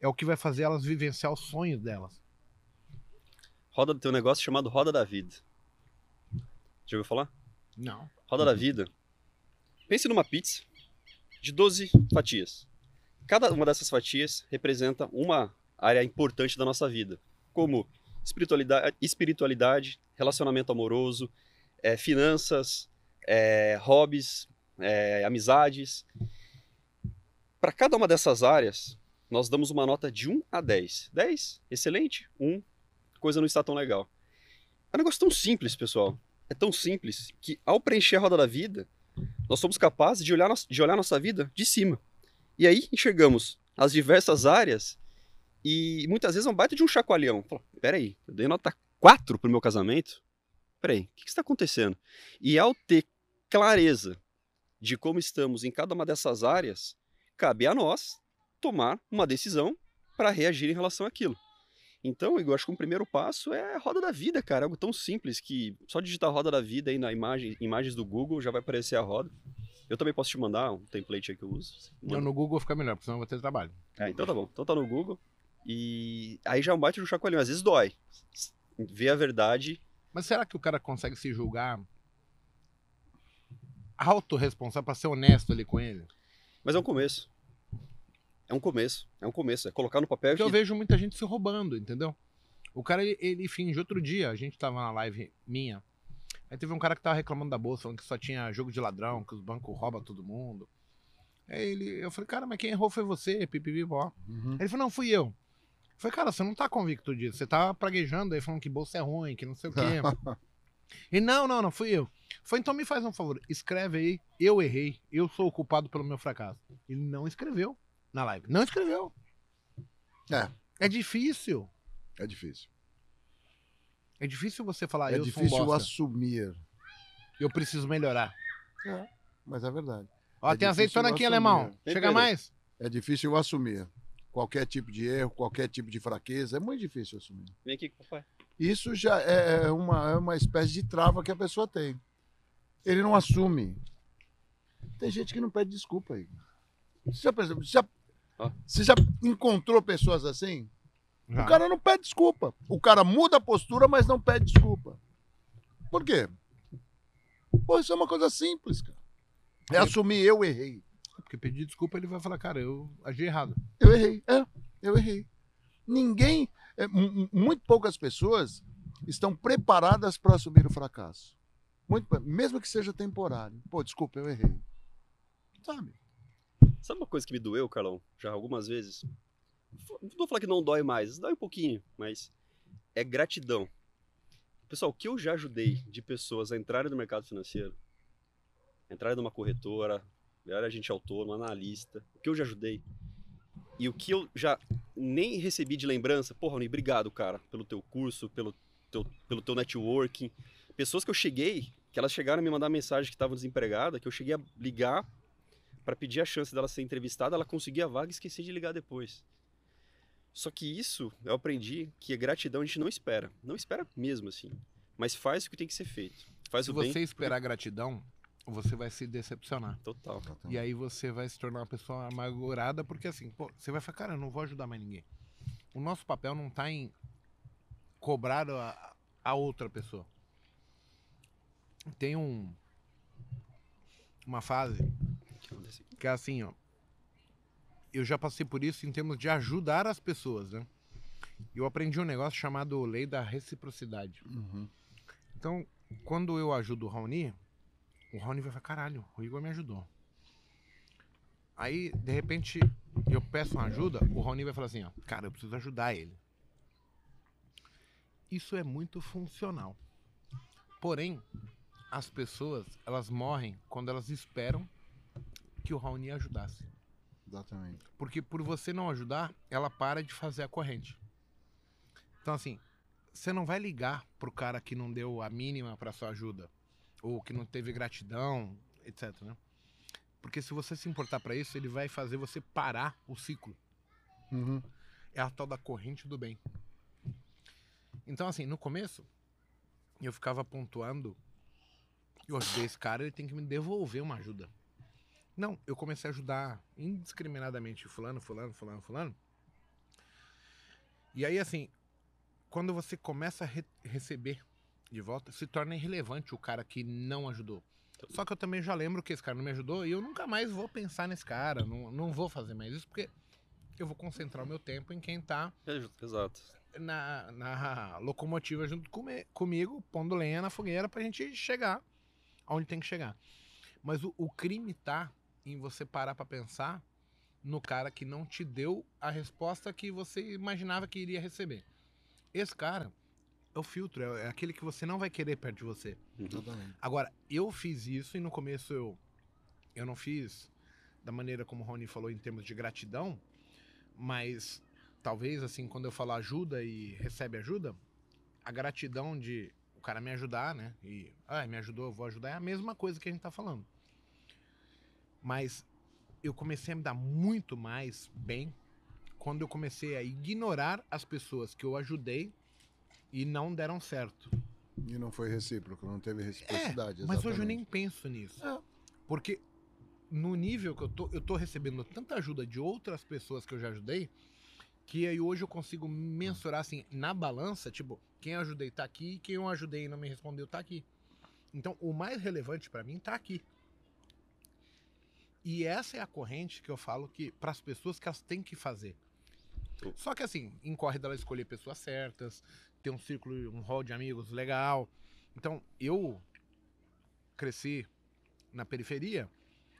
é o que vai fazer elas vivenciar os sonhos delas? Roda tem um negócio chamado Roda da Vida. Já ouviu falar? Não. Roda da Vida. Pense numa pizza de 12 fatias. Cada uma dessas fatias representa uma área importante da nossa vida, como espiritualidade, espiritualidade relacionamento amoroso, eh, finanças, eh, hobbies, eh, amizades. Para cada uma dessas áreas, nós damos uma nota de 1 a 10. 10, excelente. 1, coisa não está tão legal. É um negócio tão simples, pessoal. É tão simples que ao preencher a roda da vida, nós somos capazes de olhar, nos- de olhar nossa vida de cima. E aí enxergamos as diversas áreas e muitas vezes é um baita de um chacoalhão. Fala, peraí, eu dei nota 4 pro meu casamento? Peraí, o que, que está acontecendo? E ao ter clareza de como estamos em cada uma dessas áreas, cabe a nós tomar uma decisão para reagir em relação àquilo. Então, Igor, acho que um primeiro passo é a roda da vida, cara. Algo tão simples que só digitar roda da vida aí na imagem, imagens do Google já vai aparecer a roda. Eu também posso te mandar um template aí que eu uso. Não, no Google fica melhor, porque senão eu vou ter trabalho. É, então tá bom. Então tá no Google. E aí já é um bate no chacoalhão. Às vezes dói. Ver a verdade. Mas será que o cara consegue se julgar autorresponsável pra ser honesto ali com ele? Mas é um começo. É um começo. É um começo. É colocar no papel Porque eu que... vejo muita gente se roubando, entendeu? O cara, ele, ele finge. Outro dia, a gente tava na live minha. Aí teve um cara que tava reclamando da bolsa, falando que só tinha jogo de ladrão, que os bancos roubam todo mundo. Aí ele, eu falei, cara, mas quem errou foi você, pipipipó. Uhum. Ele falou, não, fui eu. Eu falei, cara, você não tá convicto disso. Você tá praguejando aí, falando que bolsa é ruim, que não sei o quê. Ele, não, não, não, fui eu. Foi, então me faz um favor, escreve aí, eu errei, eu sou o culpado pelo meu fracasso. Ele não escreveu na live. Não escreveu. É, É difícil. é difícil. É difícil você falar, é eu difícil sou um bosta, assumir. eu preciso melhorar. Mas é verdade. Ó, É tem azeitona aqui, alemão. Tem Chega mais. É difícil assumir. Qualquer tipo de erro, qualquer tipo de fraqueza, é muito difícil assumir. Vem aqui com o papai. Isso já é uma, é uma espécie de trava que a pessoa tem. Ele não assume. Tem gente que não pede desculpa aí. Você já, já, Ó. você já encontrou pessoas assim? Já. O cara não pede desculpa. O cara muda a postura, mas não pede desculpa. Por quê? Pô, isso é uma coisa simples, cara. É assumir, eu errei. Porque pedir desculpa, ele vai falar, cara, eu agi errado. Eu errei. É, eu errei. Ninguém, é, mu- mu- muito poucas pessoas estão preparadas para assumir o fracasso. Muito, mesmo que seja temporário. Pô, desculpa, eu errei. Sabe? Sabe uma coisa que me doeu, Carlão? Já algumas vezes? Não vou falar que não dói mais, dói um pouquinho, mas é gratidão. Pessoal, o que eu já ajudei de pessoas a entrarem no mercado financeiro, entrarem numa corretora, virar agente autônomo, analista, o que eu já ajudei e o que eu já nem recebi de lembrança, porra, Rony, obrigado, cara, pelo teu curso, pelo teu, pelo teu networking. Pessoas que eu cheguei, que elas chegaram a me mandar mensagem que estavam desempregadas, que eu cheguei a ligar para pedir a chance dela ser entrevistada, ela conseguia a vaga e esquecia de ligar depois. Só que isso eu aprendi que a gratidão a gente não espera. Não espera mesmo, assim. Mas faz o que tem que ser feito. Faz Se o bem. você esperar gratidão, você vai se decepcionar. Total. E aí você vai se tornar uma pessoa amargurada, porque assim, pô, você vai falar, cara, eu não vou ajudar mais ninguém. O nosso papel não tá em cobrar a, a outra pessoa. Tem um uma fase que é assim, ó. Eu já passei por isso em termos de ajudar as pessoas, né? Eu aprendi um negócio chamado lei da reciprocidade. Uhum. Então, quando eu ajudo o Raoni, o Raoni vai falar, caralho, o Igor me ajudou. Aí, de repente, eu peço uma ajuda, o Raoni vai falar assim, ó, cara, eu preciso ajudar ele. Isso é muito funcional. Porém, as pessoas, elas morrem quando elas esperam que o Raoni ajudasse. Exatamente. Porque por você não ajudar, ela para de fazer a corrente. Então, assim, você não vai ligar pro cara que não deu a mínima pra sua ajuda, ou que não teve gratidão, etc, né? Porque se você se importar pra isso, ele vai fazer você parar o ciclo. Uhum. É a tal da corrente do bem. Então, assim, no começo, eu ficava pontuando, eu ajudei esse cara, ele tem que me devolver uma ajuda. Não, eu comecei a ajudar indiscriminadamente fulano, fulano, fulano, fulano. E aí, assim, quando você começa a re- receber de volta, se torna irrelevante o cara que não ajudou. Só que eu também já lembro que esse cara não me ajudou e eu nunca mais vou pensar nesse cara, não, não vou fazer mais isso, porque eu vou concentrar o meu tempo em quem tá É, Exato. na, na locomotiva junto come- comigo, pondo lenha na fogueira pra gente chegar aonde tem que chegar. Mas o, o crime tá em você parar pra pensar no cara que não te deu a resposta que você imaginava que iria receber. Esse cara é o filtro, é, é aquele que você não vai querer perto de você. Uhum. Exatamente. Agora, eu fiz isso e no começo eu, eu não fiz da maneira como o Rony falou em termos de gratidão, mas talvez assim, quando eu falo ajuda e recebe ajuda, a gratidão de o cara me ajudar, né? E, ah, me ajudou, eu vou ajudar, é a mesma coisa que a gente tá falando. Mas eu comecei a me dar muito mais bem quando eu comecei a ignorar as pessoas que eu ajudei e não deram certo. E não foi recíproco, não teve reciprocidade. É, mas hoje eu nem penso nisso. É. Porque no nível que eu tô, eu tô recebendo tanta ajuda de outras pessoas que eu já ajudei, que aí hoje eu consigo mensurar assim, na balança, tipo, quem eu ajudei tá aqui, quem eu ajudei e não me respondeu tá aqui. Então, o mais relevante pra mim tá aqui. E essa é a corrente que eu falo que para as pessoas que elas têm que fazer. Só que assim, incorre dela escolher pessoas certas, ter um círculo, um hall de amigos legal. Então, eu cresci na periferia,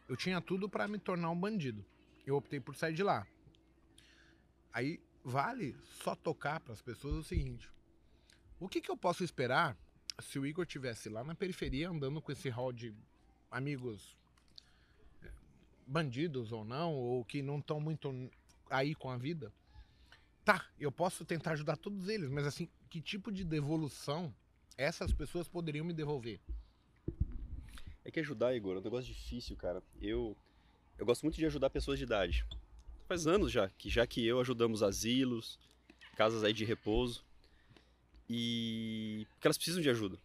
eu tinha tudo para me tornar um bandido. Eu optei por sair de lá. Aí vale só tocar para as pessoas o seguinte: o que, que eu posso esperar se o Igor tivesse lá na periferia andando com esse hall de amigos eh, bandidos ou não, ou que não estão muito aí com a vida? Tá, eu posso tentar ajudar todos eles, mas assim, que tipo de devolução essas pessoas poderiam me devolver? É que ajudar, Igor, é um negócio difícil, cara. Eu, eu gosto muito de ajudar pessoas de idade. Faz anos já, que já que eu ajudamos asilos, casas aí de repouso, e porque elas precisam de ajuda.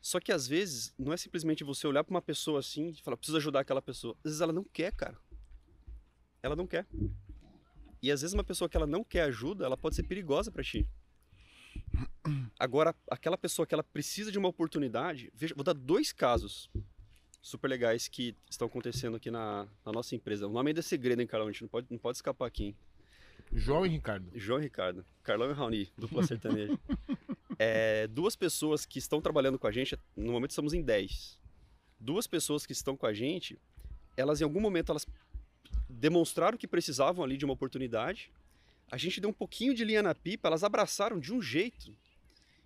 Só que às vezes não é simplesmente você olhar para uma pessoa assim e falar, preciso ajudar aquela pessoa. Às vezes ela não quer, cara. Ela não quer. E às vezes uma pessoa que ela não quer ajuda, ela pode ser perigosa para ti. Agora, aquela pessoa que ela precisa de uma oportunidade, veja, vou dar dois casos super legais que estão acontecendo aqui na, na nossa empresa. O nome ainda é segredo, hein, Carlão? A gente não pode, não pode escapar aqui, hein? João e Ricardo. João e Ricardo. Carlão e Raoni, dupla sertaneja. é, duas pessoas que estão trabalhando com a gente, no momento estamos em 10. Duas pessoas que estão com a gente, elas em algum momento elas demonstraram que precisavam ali de uma oportunidade. A gente deu um pouquinho de linha na pipa, elas abraçaram de um jeito.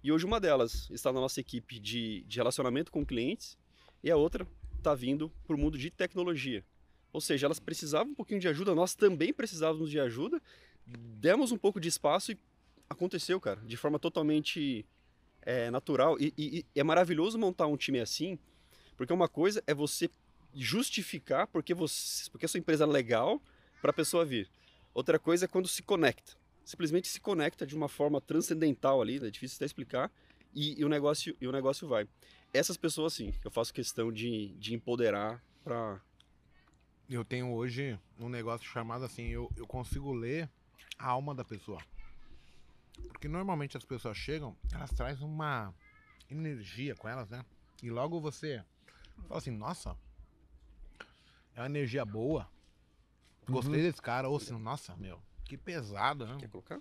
E hoje uma delas está na nossa equipe de, de relacionamento com clientes e a outra está vindo para o mundo de tecnologia. Ou seja, elas precisavam um pouquinho de ajuda, nós também precisávamos de ajuda, demos um pouco de espaço e aconteceu, cara, de forma totalmente é, natural. E, e, e é maravilhoso montar um time assim, porque uma coisa é você justificar porque, você, porque a sua empresa é legal para a pessoa vir. Outra coisa é quando se conecta. Simplesmente se conecta de uma forma transcendental ali, é difícil até explicar, e, e, o, negócio, e o negócio vai. Essas pessoas, sim, eu faço questão de, de empoderar para. Eu tenho hoje um negócio chamado assim, eu, eu consigo ler a alma da pessoa. Porque normalmente as pessoas chegam, elas trazem uma energia com elas, né? E logo você fala assim, nossa, é uma energia boa. Gostei Uhum. desse cara. Ou assim, nossa, meu, que pesado, né? Quer colocar?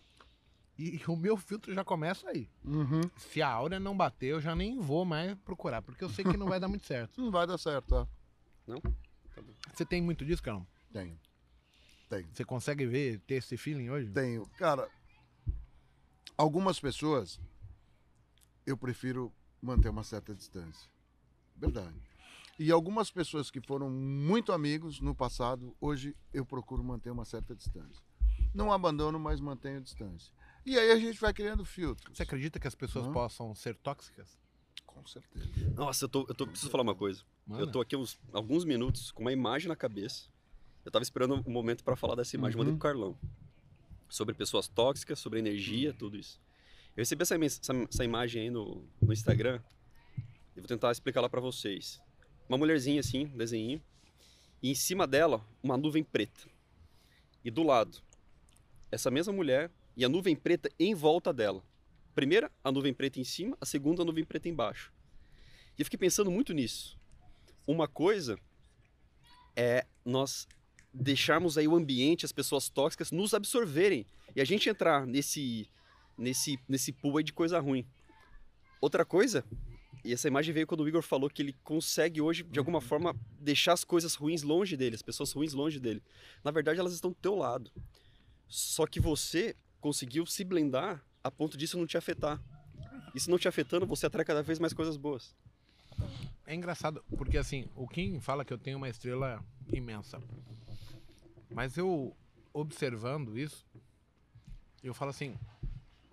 E o meu filtro já começa aí. Uhum. Se a áurea não bater, eu já nem vou mais procurar, porque eu sei que não vai dar muito certo. Não vai dar certo, ó. Não? Tá bom. Você tem muito disso, Carol? Tenho. Tenho. Você consegue ver, ter esse feeling hoje? Tenho. Cara, algumas pessoas eu prefiro manter uma certa distância. Verdade. E algumas pessoas que foram muito amigos no passado, hoje eu procuro manter uma certa distância. Não abandono, mas mantenho distância. E aí a gente vai criando filtros. Você acredita que as pessoas Não. possam ser tóxicas? Com certeza. Nossa, eu tô, eu tô. Preciso falar uma coisa. Manda. Eu tô aqui uns, alguns minutos com uma imagem na cabeça. Eu tava esperando um momento para falar dessa imagem, Uhum. mandei pro Carlão. Sobre pessoas tóxicas, sobre energia, tudo isso. Eu recebi essa, essa, essa imagem aí no, no Instagram. E vou tentar explicar lá para vocês. Uma mulherzinha assim, desenho. E em cima dela, uma nuvem preta. E do lado, essa mesma mulher e a nuvem preta em volta dela. Primeira, a nuvem preta em cima, a segunda, a nuvem preta embaixo. E eu fiquei pensando muito nisso. Uma coisa é nós deixarmos aí o ambiente, as pessoas tóxicas nos absorverem e a gente entrar nesse nesse nesse pool de coisa ruim. Outra coisa, e essa imagem veio quando o Igor falou que ele consegue hoje de alguma forma deixar as coisas ruins longe dele, as pessoas ruins longe dele. Na verdade, elas estão do teu lado. Só que você conseguiu se blindar a ponto disso não te afetar. Isso não te afetando, você atrai cada vez mais coisas boas. É engraçado, porque assim, o Kim fala que eu tenho uma estrela imensa. Mas eu, observando isso, eu falo assim,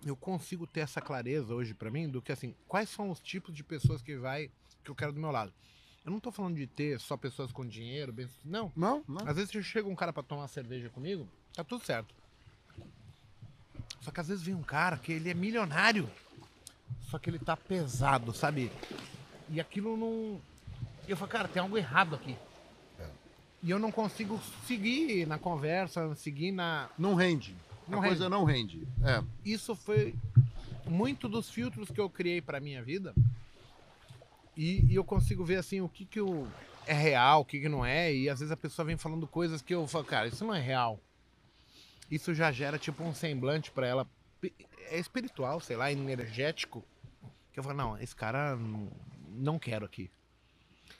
eu consigo ter essa clareza hoje pra mim do que assim, quais são os tipos de pessoas que vai que eu quero do meu lado. Eu não tô falando de ter só pessoas com dinheiro, bem, não. Não, não. Às vezes chega um cara pra tomar cerveja comigo, tá tudo certo. Só que às vezes vem um cara que ele é milionário, só que ele tá pesado, sabe? E aquilo não. Eu falo, cara, tem algo errado aqui. E eu não consigo seguir na conversa, seguir na. Não rende. Não a coisa não rende. É. Isso foi muito dos filtros que eu criei pra minha vida. E, e eu consigo ver assim o que, que eu, é real, o que, que não é. E às vezes a pessoa vem falando coisas que eu falo, cara, isso não é real. Isso já gera tipo um semblante pra ela. É espiritual, sei lá, energético. Que eu falo, não, esse cara não, não quero aqui.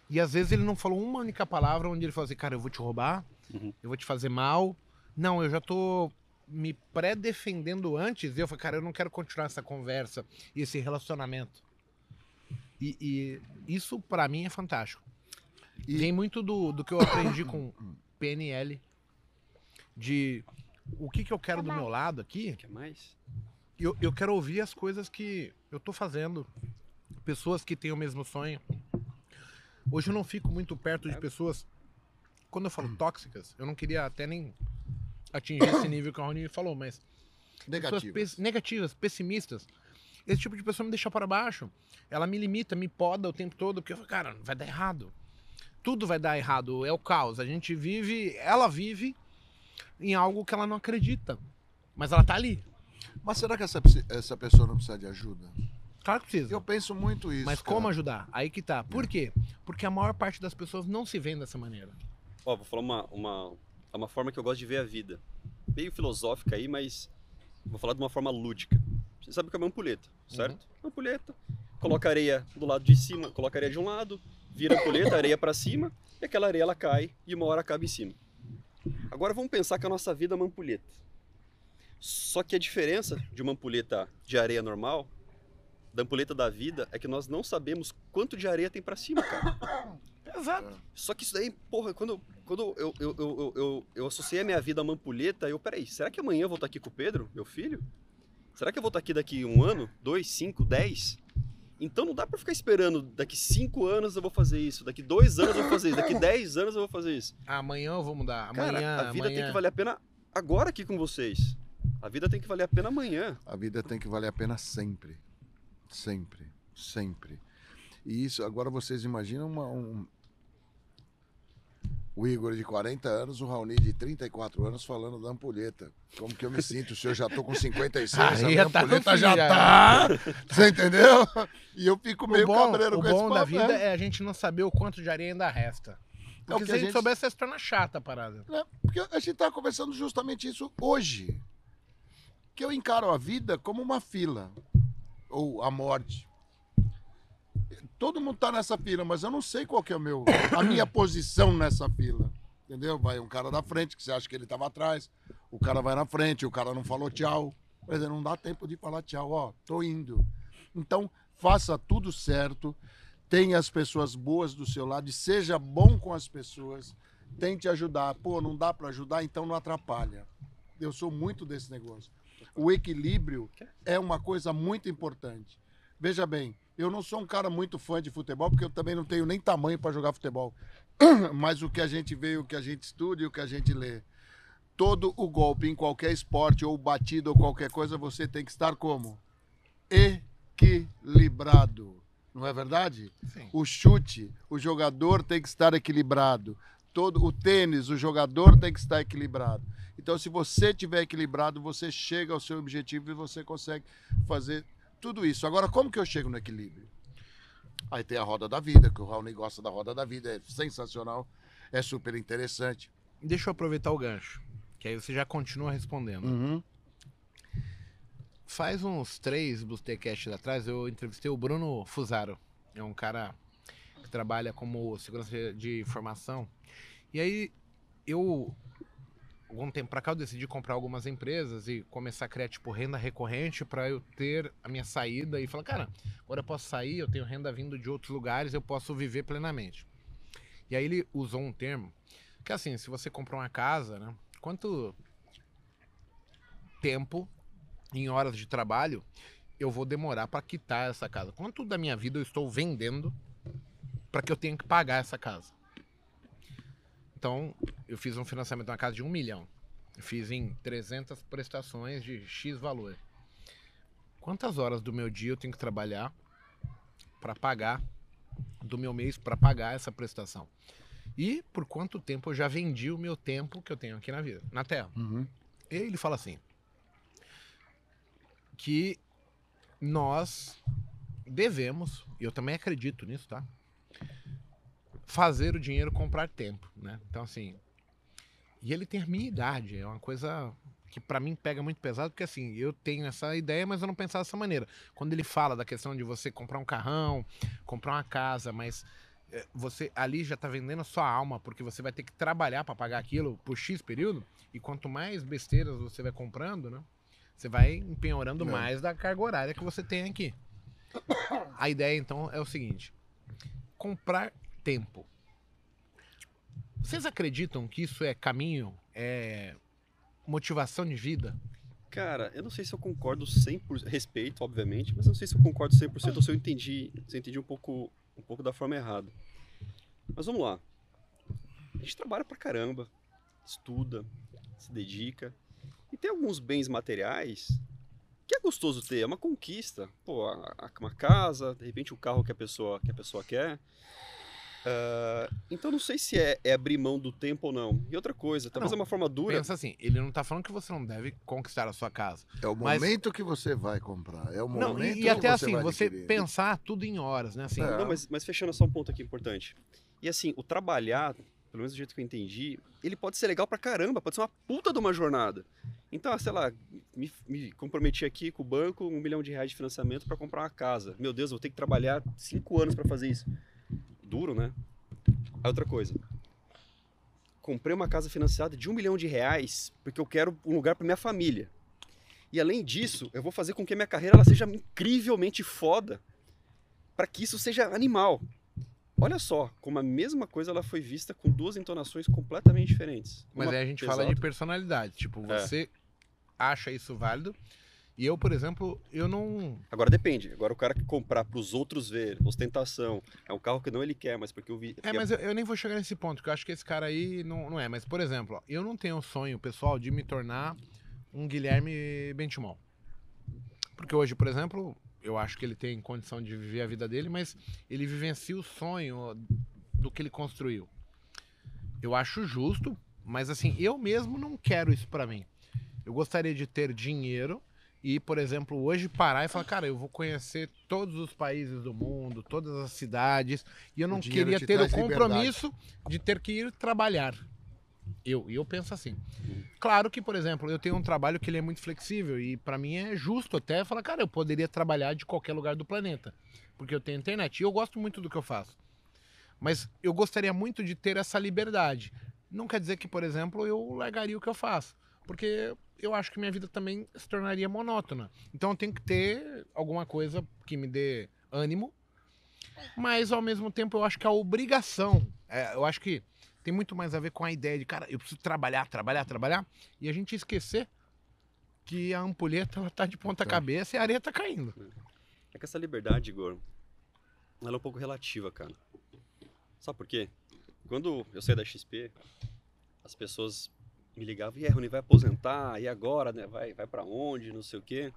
E às vezes ele não falou uma única palavra onde ele falou assim, cara, eu vou te roubar, Uhum. eu vou te fazer mal. Não, eu já tô me pré-defendendo antes. Eu falei, cara, eu não quero continuar essa conversa e esse relacionamento. E, e isso pra mim é fantástico. E- Vem muito do, do que eu aprendi com PNL. De o que, que eu quero do meu lado aqui. Quer mais? Eu, eu quero ouvir as coisas que eu tô fazendo. Pessoas que têm o mesmo sonho. Hoje eu não fico muito perto de pessoas. Quando eu falo tóxicas, eu não queria até nem atingir esse nível que o Raoni falou, mas pessoas pes- negativas, pessimistas. Esse tipo de pessoa me deixa para baixo. Ela me limita, me poda o tempo todo, porque eu falo, cara, vai dar errado. Tudo vai dar errado, é o caos. A gente vive, ela vive em algo que ela não acredita. Mas ela tá ali. Mas será que essa, essa pessoa não precisa de ajuda? Claro que precisa. Eu penso muito isso. Mas cara. como ajudar? Aí que tá. Por quê? Porque a maior parte das pessoas não se vê dessa maneira. Ó, vou falar uma, uma, é uma forma que eu gosto de ver a vida. Meio filosófica aí, mas vou falar de uma forma lúdica. Você sabe o que é uma ampulheta, certo? Uma ampulheta, coloca areia do lado de cima, coloca areia de um lado, vira a ampulheta, areia para cima, e aquela areia ela cai e uma hora acaba em cima. Agora vamos pensar que a nossa vida é uma ampulheta. Só que a diferença de uma ampulheta de areia normal, da ampulheta da vida, é que nós não sabemos quanto de areia tem para cima, cara. Exato. Só que isso daí, porra, quando, quando eu, eu, eu, eu, eu, eu associei a minha vida a uma ampulheta, eu, peraí, será que amanhã eu vou estar aqui com o Pedro, meu filho? Será que eu vou estar aqui daqui um ano, dois, cinco, dez? Então não dá pra ficar esperando, daqui cinco anos eu vou fazer isso, daqui dois anos eu vou fazer isso, daqui dez anos eu vou fazer isso. Amanhã eu vou mudar. Cara, Amanhã, a vida amanhã... tem que valer a pena agora aqui com vocês. A vida tem que valer a pena amanhã. A vida tem que valer a pena sempre. Sempre. Sempre. E isso, agora vocês imaginam uma- um. O Igor de 40 anos, o Raoni de 34 anos falando da ampulheta. Como que eu me sinto? Se eu já tô com 56, a Aí minha tá ampulheta já tá. Você entendeu? E eu fico meio o bom, cabreiro o com esse bom da papo, vida né? é a gente não saber o quanto de areia ainda resta. Porque que se a a gente gente- soubesse, ia se torna chata a parada. É, porque a gente tá conversando justamente isso hoje. Que eu encaro a vida como uma fila. Ou a morte. Todo mundo tá nessa fila, mas eu não sei qual que é o meu, a minha posição nessa fila. Entendeu? Vai um cara da frente, que você acha que ele tava atrás. O cara vai na frente, o cara não falou tchau. Quer dizer, não dá tempo de falar tchau. Ó, tô indo. Então, faça tudo certo. Tenha as pessoas boas do seu lado e seja bom com as pessoas tente ajudar. Pô, não dá para ajudar, então não atrapalha. Eu sou muito desse negócio. O equilíbrio é uma coisa muito importante. Veja bem, eu não sou um cara muito fã de futebol, porque eu também não tenho nem tamanho para jogar futebol. Mas o que a gente vê, o que a gente estuda e o que a gente lê. Todo o golpe em qualquer esporte, ou batida, ou qualquer coisa, você tem que estar como? Equilibrado. Não é verdade? Sim. O chute, o jogador tem que estar equilibrado. Todo o tênis, o jogador tem que estar equilibrado. Então, se você estiver equilibrado, você chega ao seu objetivo e você consegue fazer tudo isso. Agora, como que eu chego no equilíbrio? Aí tem a roda da vida, que o Raoni gosta da roda da vida, é sensacional, é super interessante. Deixa eu aproveitar o gancho, que aí você já continua respondendo. Uhum. Faz uns três Boostecast atrás, eu entrevistei o Bruno Fusaro. É um cara que trabalha como segurança de informação. E aí, eu, algum tempo pra cá, eu decidi comprar algumas empresas e começar a criar, tipo, renda recorrente para eu ter a minha saída e falar, cara, agora eu posso sair, eu tenho renda vindo de outros lugares, eu posso viver plenamente. E aí ele usou um termo, que assim, se você comprar uma casa, né, quanto tempo em horas de trabalho eu vou demorar para quitar essa casa? Quanto da minha vida eu estou vendendo para que eu tenha que pagar essa casa? Então, eu fiz um financiamento de uma casa de um milhão. fiz em 300 prestações de X valor. Quantas horas do meu dia eu tenho que trabalhar para pagar do meu mês para pagar essa prestação? E por quanto tempo eu já vendi o meu tempo que eu tenho aqui na vida, na Terra? Uhum. E ele fala assim: que nós devemos, e eu também acredito nisso, tá? Fazer o dinheiro comprar tempo, né? Então, assim. E ele tem a minha idade, é uma coisa que para mim pega muito pesado, porque assim, eu tenho essa ideia, mas eu não pensava dessa maneira. Quando ele fala da questão de você comprar um carrão, comprar uma casa, mas é, você ali já tá vendendo a sua alma, porque você vai ter que trabalhar para pagar aquilo por X período, e quanto mais besteiras você vai comprando, né? Você vai empenhorando É. mais da carga horária que você tem aqui. A ideia então é o seguinte: comprar tempo. Vocês acreditam que isso é caminho, é motivação de vida? Cara, eu não sei se eu concordo 100%, respeito, obviamente, mas eu não sei se eu concordo 100% ou se eu entendi, se eu entendi um pouco, um pouco da forma errada. Mas vamos lá. A gente trabalha pra caramba, estuda, se dedica, e tem alguns bens materiais que é gostoso ter, é uma conquista. Pô, uma casa, de repente o carro que a pessoa, que a pessoa quer. Ah, então não sei se é, é abrir mão do tempo ou não. E outra coisa, talvez Não, é uma forma dura. Pensa assim, ele não tá falando que você não deve conquistar a sua casa. É o Mas- momento que você vai comprar. É o Não, momento e, e que até você assim, vai você adquirir. pensar tudo em horas, né? Assim, É. Não, mas, mas fechando só um ponto aqui importante. E assim, o trabalhar, pelo menos do jeito que eu entendi, ele pode ser legal pra caramba, pode ser uma puta de uma jornada. Então, sei lá, me, me comprometi aqui com o banco, um milhão de reais de financiamento pra comprar uma casa. Meu Deus, eu vou ter que trabalhar cinco anos pra fazer isso. Duro, né? Aí outra coisa. Comprei uma casa financiada de um milhão de reais porque eu quero um lugar pra minha família. E além disso, eu vou fazer com que a minha carreira ela seja incrivelmente foda para que isso seja animal. Olha só, como a mesma coisa ela foi vista com duas entonações completamente diferentes. Mas Uma aí a gente fala de pesada. personalidade. Tipo, É. você acha isso válido. E eu, por exemplo, eu não. Agora depende. Agora o cara que comprar para os outros ver, ostentação, é um carro que não ele quer, mas porque eu vi. É, mas eu, eu nem vou chegar nesse ponto, porque eu acho que esse cara aí não, não é. Mas, por exemplo, ó, eu não tenho o sonho, pessoal, de me tornar um Guilherme Bentimol. Porque hoje, por exemplo, eu acho que ele tem condição de viver a vida dele, mas ele vivencia o sonho do que ele construiu. Eu acho justo, mas assim, eu mesmo não quero isso pra mim. Eu gostaria de ter dinheiro e, por exemplo, hoje parar e falar, cara, eu vou conhecer todos os países do mundo, todas as cidades, e eu não queria te ter o compromisso de ter que ir trabalhar. Eu, eu penso assim. Claro que, por exemplo, eu tenho um trabalho que ele é muito flexível e pra mim é justo até falar, cara, eu poderia trabalhar de qualquer lugar do planeta, porque eu tenho internet. E eu gosto muito do que eu faço. Mas eu gostaria muito de ter essa liberdade. Não quer dizer que, por exemplo, eu largaria o que eu faço, porque eu acho que minha vida também se tornaria monótona. Então eu tenho que ter alguma coisa que me dê ânimo, mas ao mesmo tempo eu acho que a obrigação, é, eu acho que tem muito mais a ver com a ideia de, cara, eu preciso trabalhar, trabalhar, trabalhar, e a gente esquecer que a ampulheta ela tá de ponta cabeça e a areia tá caindo. É que essa liberdade, Igor, ela é um pouco relativa, cara. Sabe por quê? Quando eu saí da XP, as pessoas me ligavam, e aí, Rony, vai aposentar? E agora, né? Vai, vai para onde? Não sei o quê.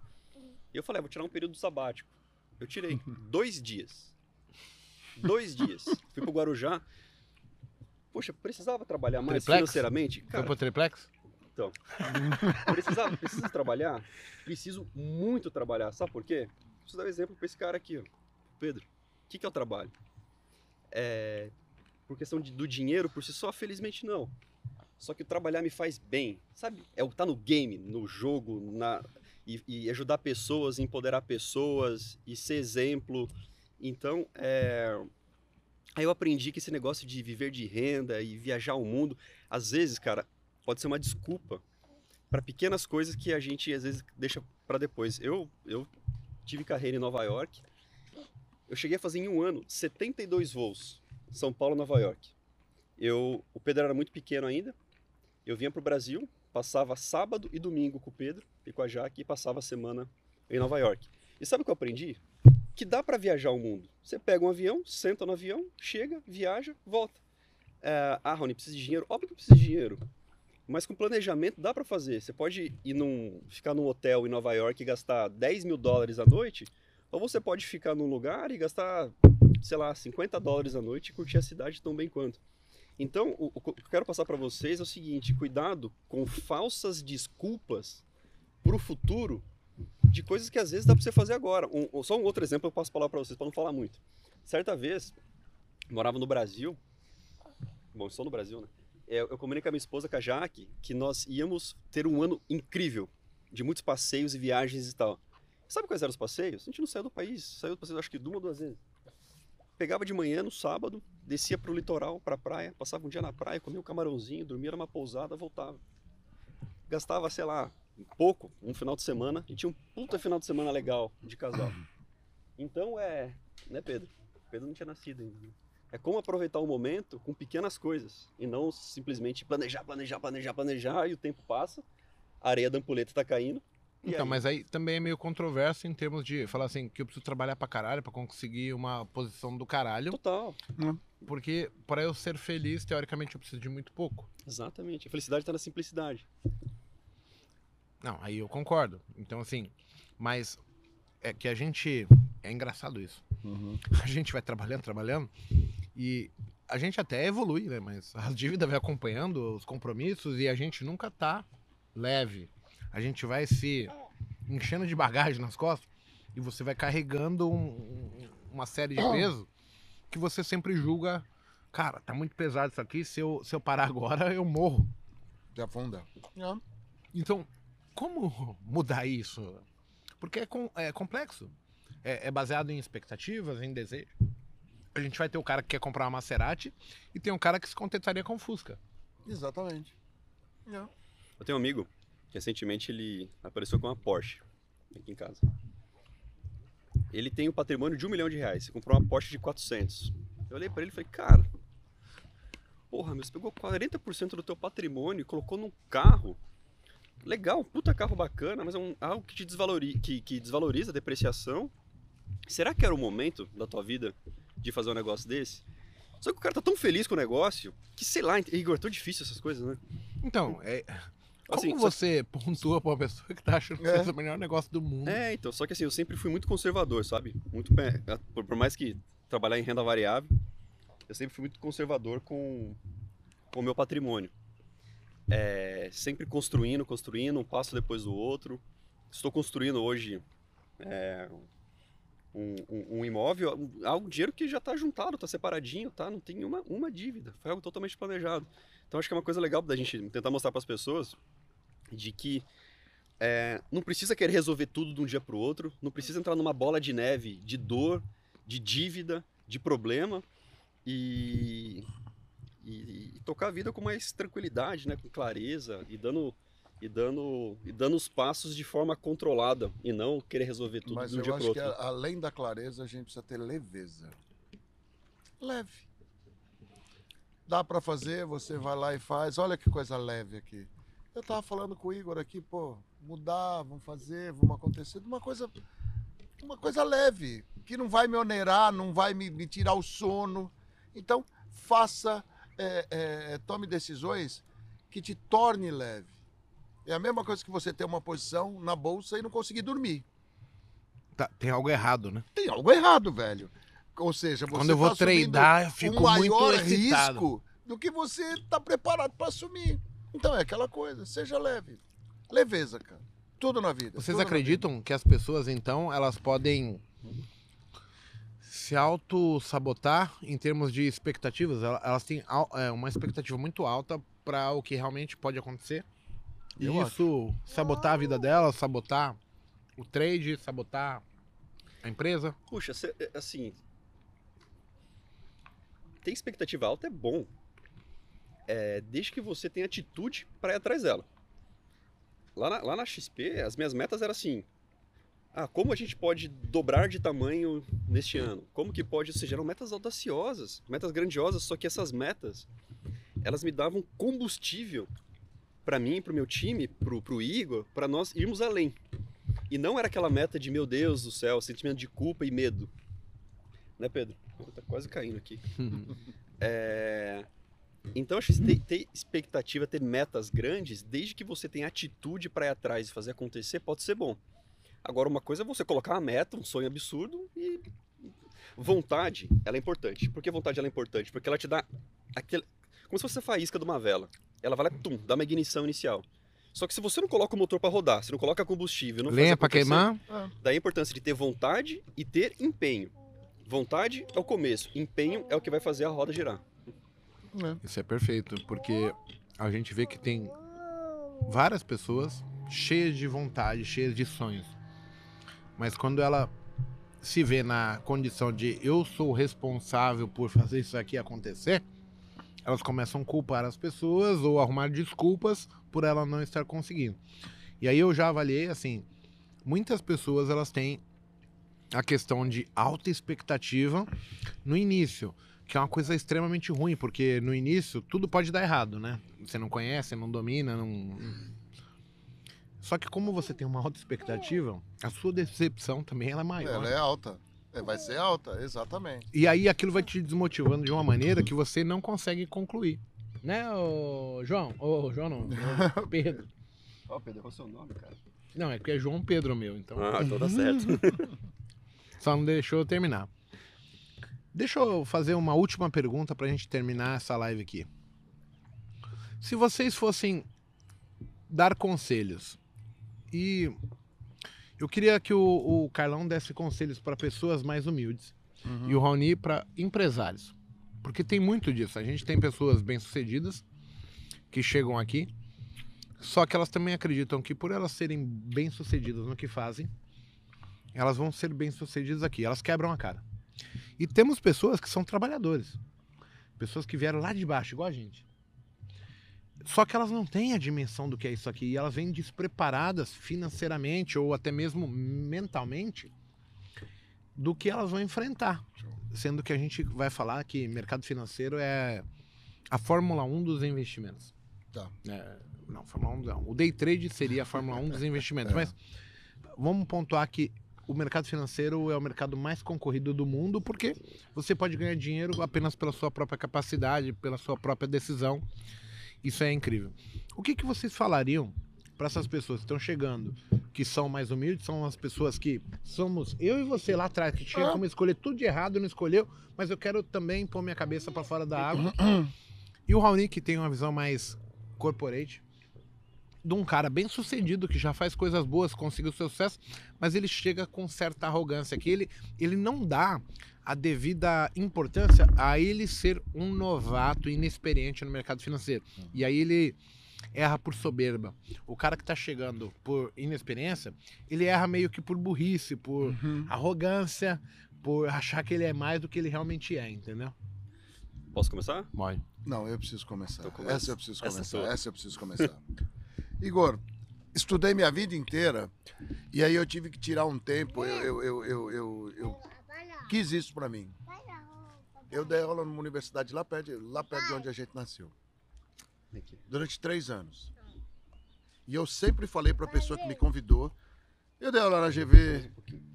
E eu falei, ah, vou tirar um período sabático. Eu tirei dois dias. Dois dias. Fui pro Guarujá. Poxa, precisava trabalhar mais Triplex? financeiramente? Foi Cara, pro triplex? Precisava, preciso trabalhar? Preciso muito trabalhar. Sabe por quê? Preciso dar um exemplo para esse cara aqui, ó. Pedro. O que, que é o trabalho? É, por questão de- do dinheiro por si só, felizmente não. Só que trabalhar me faz bem. Sabe? É o tá no game, no jogo, na, e, e ajudar pessoas, empoderar pessoas e ser exemplo. Então, é, aí eu aprendi que esse negócio de viver de renda e viajar o mundo, às vezes, cara, pode ser uma desculpa para pequenas coisas que a gente às vezes deixa para depois. Eu, eu tive carreira em Nova York. Eu cheguei a fazer em um ano 72 voos, São Paulo, Nova York. Eu, o Pedro era muito pequeno ainda. Eu vinha para o Brasil, passava sábado e domingo com o Pedro e com a Jaque e passava a semana em Nova York. E sabe o que eu aprendi? Que dá para viajar o mundo. Você pega um avião, senta no avião, chega, viaja, volta. É, ah, Rony, precisa de dinheiro? Óbvio que precisa de dinheiro. Mas com planejamento dá para fazer. Você pode ir num, ficar num hotel em Nova York e gastar 10 mil dólares à noite, ou você pode ficar num lugar e gastar, sei lá, 50 dólares à noite e curtir a cidade tão bem quanto. Então, o, o que eu quero passar para vocês é o seguinte: cuidado com falsas desculpas para o futuro de coisas que às vezes dá para você fazer agora. Um, só um outro exemplo eu posso falar para vocês, para não falar muito. Certa vez, morava no Brasil, bom, estou no Brasil, né? É, eu, eu comuniquei com a minha esposa, com a Jaque, que nós íamos ter um ano incrível, de muitos passeios e viagens e tal. Sabe quais eram os passeios? A gente não saiu do país, saiu do passeio acho que uma ou duas vezes. Pegava de manhã no sábado, descia pro litoral, pra praia, passava um dia na praia, comia um camarãozinho, dormia numa pousada, voltava. Gastava, sei lá, pouco, um final de semana, e tinha um puta final de semana legal de casal. Então é. Né, Pedro? Pedro não tinha nascido ainda. Né? É como aproveitar o momento com pequenas coisas e não simplesmente planejar, planejar, planejar, planejar e o tempo passa, a areia da ampulheta tá caindo. Então, aí... mas aí também é meio controverso em termos de falar assim, que eu preciso trabalhar pra caralho pra conseguir uma posição do caralho. Total. Porque para eu ser feliz, teoricamente, eu preciso de muito pouco. Exatamente. A felicidade tá na simplicidade. Não, aí eu concordo. Então, assim, mas é que a gente. É engraçado isso. Uhum. A gente vai trabalhando, trabalhando, e a gente até evolui, né? Mas a dívida vai acompanhando os compromissos e a gente nunca tá leve. A gente vai se enchendo de bagagem nas costas e você vai carregando um, uma série de peso que você sempre julga, cara, tá muito pesado isso aqui, se eu, se eu parar agora eu morro. De afunda. É. Então, como mudar isso? Porque é, com, é complexo. É, é, baseado em expectativas, em desejo. A gente vai ter o cara que quer comprar uma Maserati e tem um cara que se contentaria com Fusca. Exatamente. É. Eu tenho um amigo, recentemente ele apareceu com uma Porsche aqui em casa. Ele tem um patrimônio de um milhão de reais. Você comprou uma Porsche de 400. Eu olhei para ele e falei, cara, porra, mas você pegou 40% do teu patrimônio e colocou num carro legal, puta carro bacana, mas é um, algo que te desvaloriza, que, que desvaloriza a depreciação. Será que era o momento da tua vida de fazer um negócio desse? Só que o cara tá tão feliz com o negócio que, sei lá, Igor, é tão difícil essas coisas, né? Então, é. Assim, Como você só... pontua pra uma pessoa que tá achando que é. é o melhor negócio do mundo? É, então, só que assim, eu sempre fui muito conservador, sabe? Muito por, por mais que trabalhar em renda variável, eu sempre fui muito conservador com, com o meu patrimônio é, sempre construindo, construindo, um passo depois do outro. Estou construindo hoje é, um, um, um, imóvel, um, algo dinheiro que já está juntado, está separadinho, tá? Não tem uma, uma dívida. Foi algo totalmente planejado. Então acho que é uma coisa legal da gente tentar mostrar para as pessoas de que é, não precisa querer resolver tudo de um dia para o outro, não precisa entrar numa bola de neve de dor, de dívida, de problema e e, e, tocar a vida com mais tranquilidade, né, com clareza e dando e dando e dando os passos de forma controlada e não querer resolver tudo Mas de um eu dia acho outro. que além da clareza a gente precisa ter leveza. Leve. Dá para fazer, você vai lá e faz. Olha que coisa leve aqui. Eu tava falando com o Igor aqui, pô, mudar, vamos fazer, vamos acontecer, uma coisa uma coisa leve, que não vai me onerar, não vai me, me tirar o sono. Então, faça é, é, tome decisões que te torne leve. É a mesma coisa que você ter uma posição na bolsa e não conseguir dormir. Tá, tem algo errado, né? Tem algo errado, velho. Ou seja, você Quando eu vou tá treinar, eu fico um maior risco do que você está preparado para assumir. Então é aquela coisa, seja leve. Leveza, cara. Tudo na vida. Vocês acreditam que as pessoas, então, elas podem se auto-sabotar em termos de expectativas. Elas têm é, uma expectativa muito alta para o que realmente pode acontecer. E Eu isso acho. sabotar a vida delas, sabotar o trade, sabotar a empresa. Puxa, é, assim. Ter expectativa alta é bom. É, desde que você tenha atitude para ir atrás dela. Lá na, lá na XP, as minhas metas eram assim: ah, como a gente pode dobrar de tamanho neste ano? Como que pode, ou seja, eram metas audaciosas, metas grandiosas, só que essas metas, elas me davam combustível para mim, para o meu time, para o Igor, para nós irmos além. E não era aquela meta de, meu Deus do céu, sentimento de culpa e medo. Né, Pedro? Tá quase caindo aqui. é... Então, acho que ter, expectativa, ter metas grandes, desde que você tenha atitude para ir atrás e fazer acontecer, pode ser bom. Agora, uma coisa é você colocar uma meta, um sonho absurdo e vontade, ela é importante. Por que vontade ela é importante? Porque ela te dá aquele, como se fosse a faísca de uma vela. Ela vai lá, tum, dá uma ignição inicial. Só que se você não coloca o motor para rodar, se não coloca combustível, não Lenha pra acontecer, queimar. Daí a importância de ter vontade e ter empenho. Vontade é o começo, empenho é o que vai fazer a roda girar. Isso é perfeito, porque a gente vê que tem várias pessoas cheias de vontade, cheias de sonhos. Mas quando ela se vê na condição de eu sou responsável por fazer isso aqui acontecer, elas começam a culpar as pessoas ou arrumar desculpas por ela não estar conseguindo. E aí eu já avaliei assim, muitas pessoas elas têm a questão de alta expectativa no início, que é uma coisa extremamente ruim, porque no início tudo pode dar errado, né? Você não conhece, não domina, não só que como você tem uma alta expectativa, a sua decepção também ela é maior. Ela é alta. É, vai ser alta, exatamente. E aí aquilo vai te desmotivando de uma maneira que você não consegue concluir. Né, ô João? Ô, João não, ô, Pedro. Ó, Pedro, qual é o seu nome, cara? Não, é porque é João Pedro meu, então. Ah, então tá certo. Só não deixou eu terminar. Deixa eu fazer uma última pergunta pra gente terminar essa live aqui. Se vocês fossem dar conselhos e eu queria que o, o Carlão desse conselhos para pessoas mais humildes e o Raoni para empresários. Porque tem muito disso. A gente tem pessoas bem-sucedidas que chegam aqui, só que elas também acreditam que por elas serem bem-sucedidas no que fazem, elas vão ser bem-sucedidas aqui. Elas quebram a cara. E temos pessoas que são trabalhadores. Pessoas que vieram lá de baixo, igual a gente. Só que elas não têm a dimensão do que é isso aqui. E elas vêm despreparadas financeiramente ou até mesmo mentalmente do que elas vão enfrentar. Sendo que a gente vai falar que mercado financeiro é a Fórmula 1 dos investimentos. Tá. É, não, Fórmula 1 não. O day trade seria a Fórmula 1 dos investimentos. Mas vamos pontuar que o mercado financeiro é o mercado mais concorrido do mundo porque você pode ganhar dinheiro apenas pela sua própria capacidade, pela sua própria decisão. Isso é incrível. O que, que vocês falariam para essas pessoas que estão chegando, que são mais humildes, são as pessoas que somos eu e você lá atrás, que tinha como escolher tudo de errado, não escolheu, mas eu quero também pôr minha cabeça para fora da água. E o Raoni, que tem uma visão mais corporate, de um cara bem sucedido, que já faz coisas boas, conseguiu sucesso, mas ele chega com certa arrogância, que ele, ele não dá a devida importância a ele ser um novato inexperiente no mercado financeiro. E aí ele erra por soberba. O cara que tá chegando por inexperiência, ele erra meio que por burrice, por arrogância, por achar que ele é mais do que ele realmente é, entendeu? Posso começar? Mãe. Não, eu preciso começar. Então começa. Essa eu preciso Essa é começar. sua. Essa eu preciso começar. Igor, estudei minha vida inteira e aí eu tive que tirar um tempo. Eu, eu, eu, eu, eu, quis isso pra mim. Eu dei aula numa universidade lá perto, lá perto de onde a gente nasceu. Durante três anos. E eu sempre falei pra pessoa que me convidou. Eu dei aula na GV,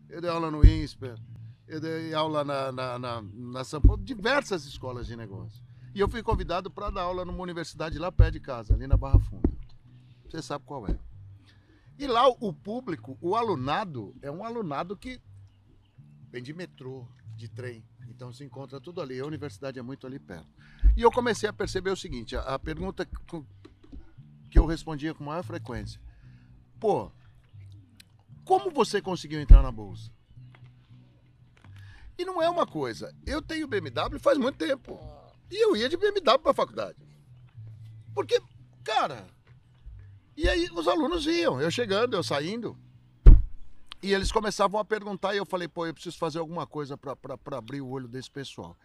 eu dei aula no INSPER, eu dei aula na, na, na, na São Paulo, diversas escolas de negócio. E eu fui convidado para dar aula numa universidade lá perto de casa, ali na Barra Funda. Você sabe qual é. E lá o público, o alunado, é um alunado que vem de metrô, de trem. Então se encontra tudo ali. A universidade é muito ali perto. E eu comecei a perceber o seguinte: a, pergunta que eu respondia com maior frequência: pô, como você conseguiu entrar na bolsa? E não é uma coisa. Eu tenho BMW faz muito tempo. E eu ia de BMW para a faculdade. Porque, cara, e aí os alunos iam, eu chegando, eu saindo. E eles começavam a perguntar e eu falei, pô, eu preciso fazer alguma coisa para abrir o olho desse pessoal.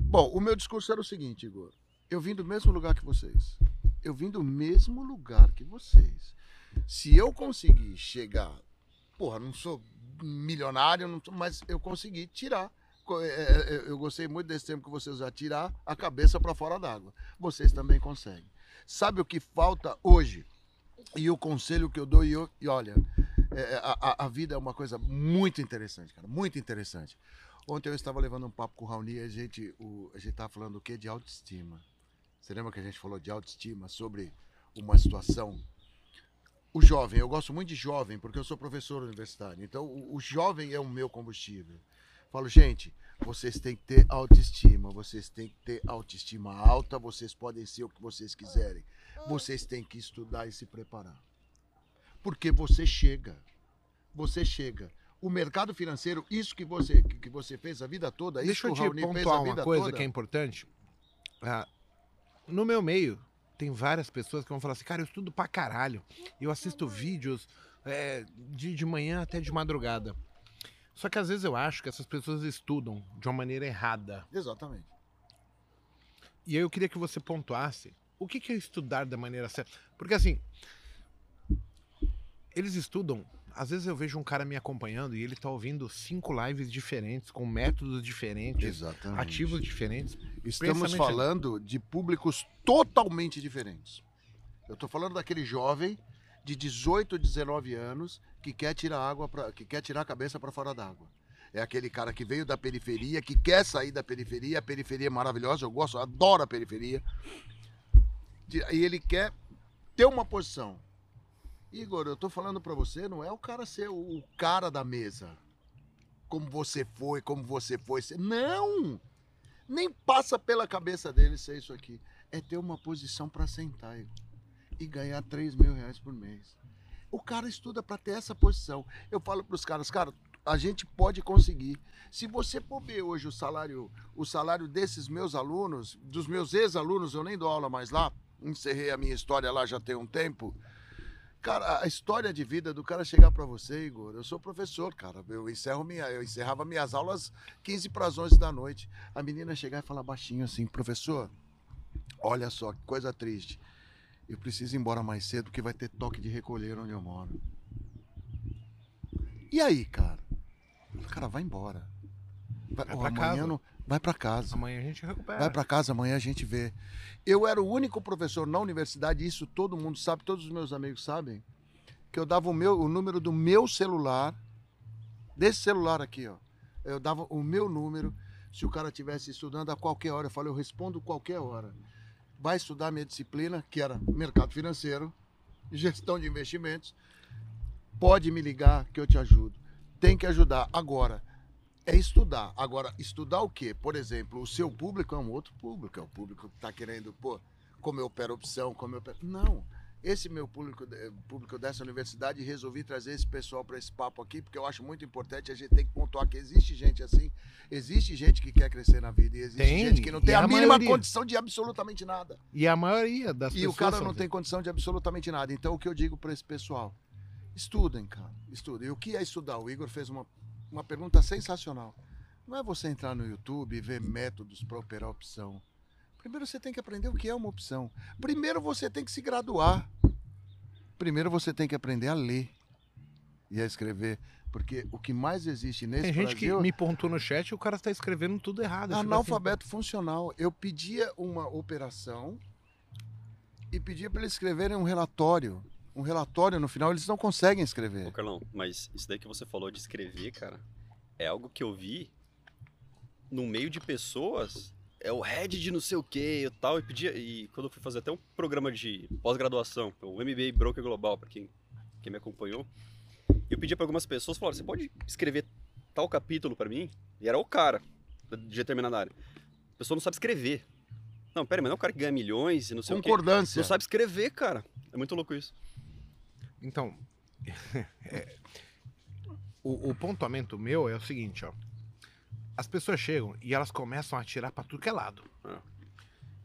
Bom, o meu discurso era o seguinte, Igor. Eu vim do mesmo lugar que vocês. Eu vim do mesmo lugar que vocês. Se eu conseguir chegar, porra, não sou milionário, não sou- mas eu consegui tirar. É, é, é, Eu gostei muito desse tempo que vocês já tirar a cabeça para fora d'água. Vocês também conseguem. Sabe o que falta hoje? E o conselho que eu dou, e, eu- e olha, é, a, a- a vida é uma coisa muito interessante, cara, muito interessante. Ontem eu estava levando um papo com o Raoni e a gente, o, a gente estava falando o quê? De autoestima. Você lembra que a gente falou de autoestima sobre uma situação? O jovem, eu gosto muito de jovem, porque eu sou professor universitário. Então, o, o jovem é o meu combustível. Falo, gente, vocês têm que ter autoestima, vocês têm que ter autoestima alta, vocês podem ser o que vocês quiserem. Vocês têm que estudar e se preparar. Porque você chega. Você chega. O mercado financeiro, isso que você, que você fez a vida toda, isso Deixa eu que o Raoni fez a pontuar uma vida coisa toda. que é importante. Ah, no meu meio, tem várias pessoas que vão falar assim, cara, eu estudo pra caralho. Eu assisto vídeos é, de, de manhã até de madrugada. Só que às vezes eu acho que essas pessoas estudam de uma maneira errada. Exatamente. E aí eu queria que você pontuasse o que é estudar da maneira certa. Porque assim, eles estudam. Às vezes eu vejo um cara me acompanhando e ele tá ouvindo cinco lives diferentes, com métodos diferentes, Exatamente. ativos diferentes. Estamos falando de públicos totalmente diferentes. Eu estou falando daquele jovem de 18, 19 anos que quer tirar água pra, que quer tirar a cabeça para fora d'água. É aquele cara que veio da periferia, que quer sair da periferia. A periferia é maravilhosa, eu gosto, eu adoro a periferia. E ele quer ter uma posição. Igor, eu tô falando para você, não é o cara ser o cara da mesa. Como você foi, como você foi. Não! Nem passa pela cabeça dele ser isso aqui. É ter uma posição para sentar Igor, e ganhar 3 mil reais por mês. O cara estuda para ter essa posição. Eu falo para os caras, cara, a gente pode conseguir. Se você for ver hoje o salário, o salário desses meus alunos, dos meus ex-alunos, eu nem dou aula mais lá, encerrei a minha história lá já tem um tempo. Cara, a história de vida do cara chegar para você, Igor, eu sou professor, cara. Eu encerro minha, eu encerrava minhas aulas 15 para as 11 da noite. A menina chegar e falar baixinho assim, professor, olha só, que coisa triste. Eu preciso ir embora mais cedo porque vai ter toque de recolher onde eu moro. E aí, cara? Cara, vai embora. Vai, pra amanhã casa. não- vai para casa. Amanhã a gente recupera. Vai para casa, amanhã a gente vê. Eu era o único professor na universidade, isso todo mundo sabe, todos os meus amigos sabem, que eu dava o, meu, o número do meu celular, desse celular aqui, ó. Eu dava o meu número, se o cara estivesse estudando a qualquer hora, eu falo, eu respondo qualquer hora. Vai estudar minha disciplina, que era mercado financeiro, gestão de investimentos. Pode me ligar que eu te ajudo. Tem que ajudar. Agora, é estudar. Agora, estudar o quê? Por exemplo, o seu público é um outro público. É o público que está querendo, pô, como eu opero opção, como eu opero... Não. Esse meu público, eh, público dessa universidade, resolvi trazer esse pessoal para esse papo aqui, porque eu acho muito importante. A gente tem que pontuar que existe gente assim. Existe gente que quer crescer na vida e existe Tem, gente que não e tem a a, mínima maioria. condição de absolutamente nada. E a maioria das E pessoas. o cara não tem assim. condição de absolutamente nada. Então, o que eu digo para esse pessoal? Estudem, cara. Estudem. E o que é estudar? O Igor fez uma, uma pergunta sensacional. Não é você entrar no YouTube e ver métodos para operar opção. Primeiro você tem que aprender o que é uma opção. Primeiro você tem que se graduar. Primeiro você tem que aprender a ler e a escrever. Porque o que mais existe nesse Tem gente Brasil que me pontou no chat e o cara está escrevendo tudo errado. Analfabeto funcional. Eu pedia uma operação e pedia para eles escreverem um relatório. Um relatório no final, eles não conseguem Ô, escrever. Carlão, mas isso daí que você falou de escrever, cara, é algo que eu vi no meio de pessoas. É o head de não sei o que e tal. E pedia. E quando eu fui fazer até um programa de pós-graduação, o MBA Broker Global, para quem, quem me acompanhou, eu pedi para algumas pessoas, falaram, você pode escrever tal capítulo para mim? E era o cara de determinada área. A pessoa não sabe escrever. Não, pera, mas não é o cara que ganha milhões e não sei o quê. Concordância. Não sabe escrever, cara. É muito louco isso. Então, é, o, o pontuamento meu é o seguinte, ó. As pessoas chegam e elas começam a atirar pra tudo que é lado. É.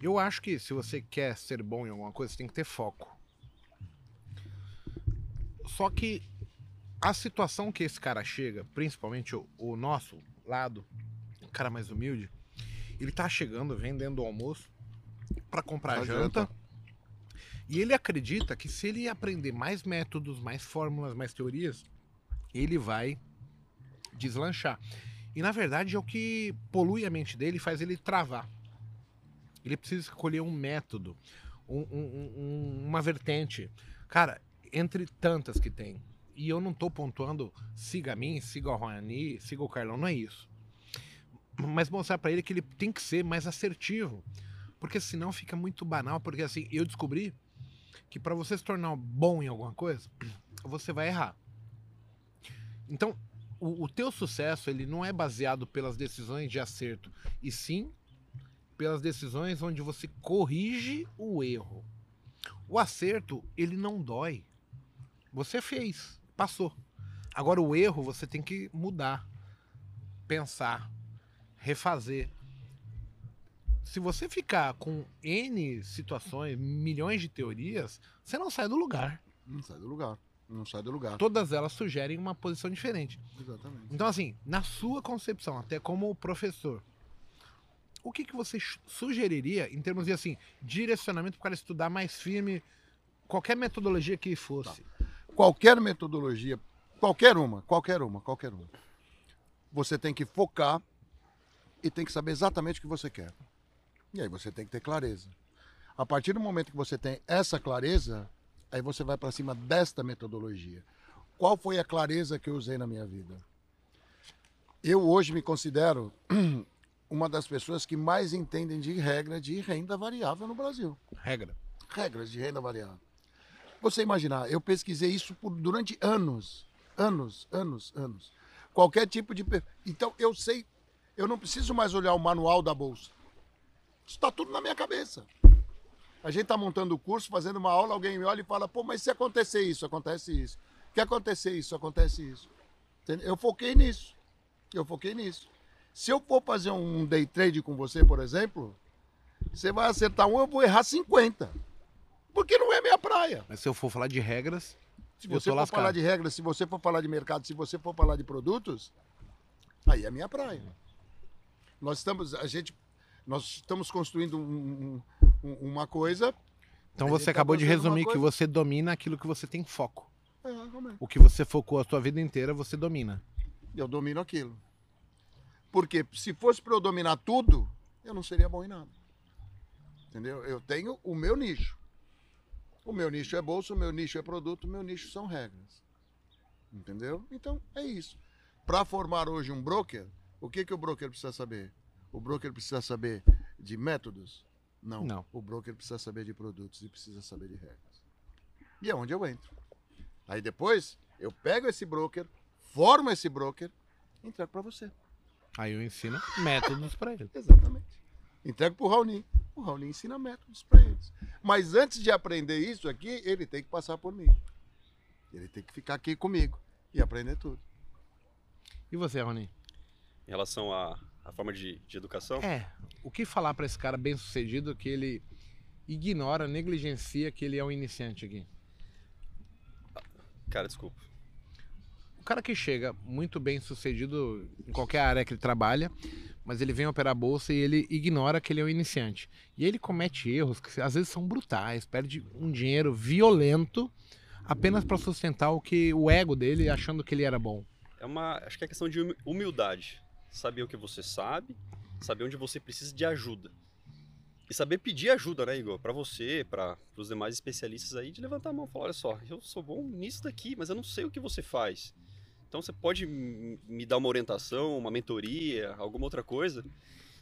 Eu acho que se você quer ser bom em alguma coisa, você tem que ter foco. Só que a situação que esse cara chega, principalmente o, o nosso lado, o cara mais humilde, ele tá chegando, vendendo o almoço pra comprar Pra janta. janta. E ele acredita que se ele aprender mais métodos, mais fórmulas, mais teorias, ele vai deslanchar. E na verdade é o que polui a mente dele faz ele travar. Ele precisa escolher um método, um- um- um- uma vertente. Cara, entre tantas que tem. E eu não tô pontuando siga a mim, siga o Rony, siga o Carlão, não é isso. Mas mostrar pra ele que ele tem que ser mais assertivo. Porque senão fica muito banal, porque assim, eu descobri que para você se tornar bom em alguma coisa, você vai errar. Então, o, o teu sucesso, ele não é baseado pelas decisões de acerto, e sim pelas decisões onde você corrige o erro. O acerto, ele não dói. Você fez, passou. Agora o erro você tem que mudar, pensar, refazer. Se você ficar com N situações, milhões de teorias, você não sai do lugar. Não sai do lugar. Não sai do lugar. Todas elas sugerem uma posição diferente. Exatamente. Então, assim, na sua concepção, até como professor, o que, que você su- sugeriria em termos de assim, direcionamento para o cara estudar mais firme, qualquer metodologia que fosse? Qualquer metodologia, qualquer uma, qualquer uma, qualquer uma. Você tem que focar e tem que saber exatamente o que você quer. E aí você tem que ter clareza. A partir do momento que você tem essa clareza, aí você vai para cima desta metodologia. Qual foi a clareza que eu usei na minha vida? Eu hoje me considero uma das pessoas que mais entendem de regra de renda variável no Brasil Regra. regras de renda variável. Você imaginar, eu pesquisei isso por, durante anos, anos, anos, anos. Qualquer tipo de. Então eu sei, eu não preciso mais olhar o manual da bolsa. Isso está tudo na minha cabeça. A gente está montando o curso, fazendo uma aula, alguém me olha e fala: pô, mas se acontecer isso, acontece isso. Que acontecer isso, acontece isso. Eu foquei nisso. Eu foquei nisso. Se eu for fazer um day trade com você, por exemplo, você vai acertar um, eu vou errar 50. Porque não é minha praia. Mas se eu for falar de regras, Se você for lascado. falar de regras, se você for falar de mercado, se você for falar de produtos, aí é minha praia. Nós estamos, a gente, nós estamos construindo um- um- uma coisa. então você tá acabou de fazendo uma resumir que você domina aquilo que você tem foco. É. O que você focou a sua vida inteira, você domina. Eu domino aquilo. Porque se fosse para eu dominar tudo, eu não seria bom em nada. Entendeu? Eu tenho o meu nicho. O meu nicho é bolsa, o meu nicho é produto, o meu nicho são regras. Entendeu? Então é isso. Para formar hoje um broker, o que, que o broker precisa saber? O broker precisa saber de métodos? Não. Não. O broker precisa saber de produtos e precisa saber de regras. E é onde eu entro. Aí depois eu pego esse broker, formo esse broker entrego para você. Aí eu ensino métodos para ele. Exatamente. Entrego para o Raoni. O Raoni ensina métodos para eles. Mas antes de aprender isso aqui, ele tem que passar por mim. Ele tem que ficar aqui comigo e aprender tudo. E você, Rony? Em relação à, à forma de, de educação, É, o que falar para esse cara bem sucedido que ele ignora, negligencia que ele é um iniciante aqui? cara, desculpa. O cara que chega muito bem sucedido em qualquer área que ele trabalha, mas ele vem operar a bolsa e ele ignora que ele é um iniciante. E ele comete erros que às vezes são brutais, perde um dinheiro violento apenas para sustentar o que o ego dele achando que ele era bom. É uma, acho que é questão de humi- humildade. Saber o que você sabe, saber onde você precisa de ajuda. E saber pedir ajuda, né, Igor? Pra você, para os demais especialistas aí, de levantar a mão e falar: olha só, eu sou bom nisso daqui, mas eu não sei o que você faz. Então você pode me dar uma orientação, uma mentoria, alguma outra coisa.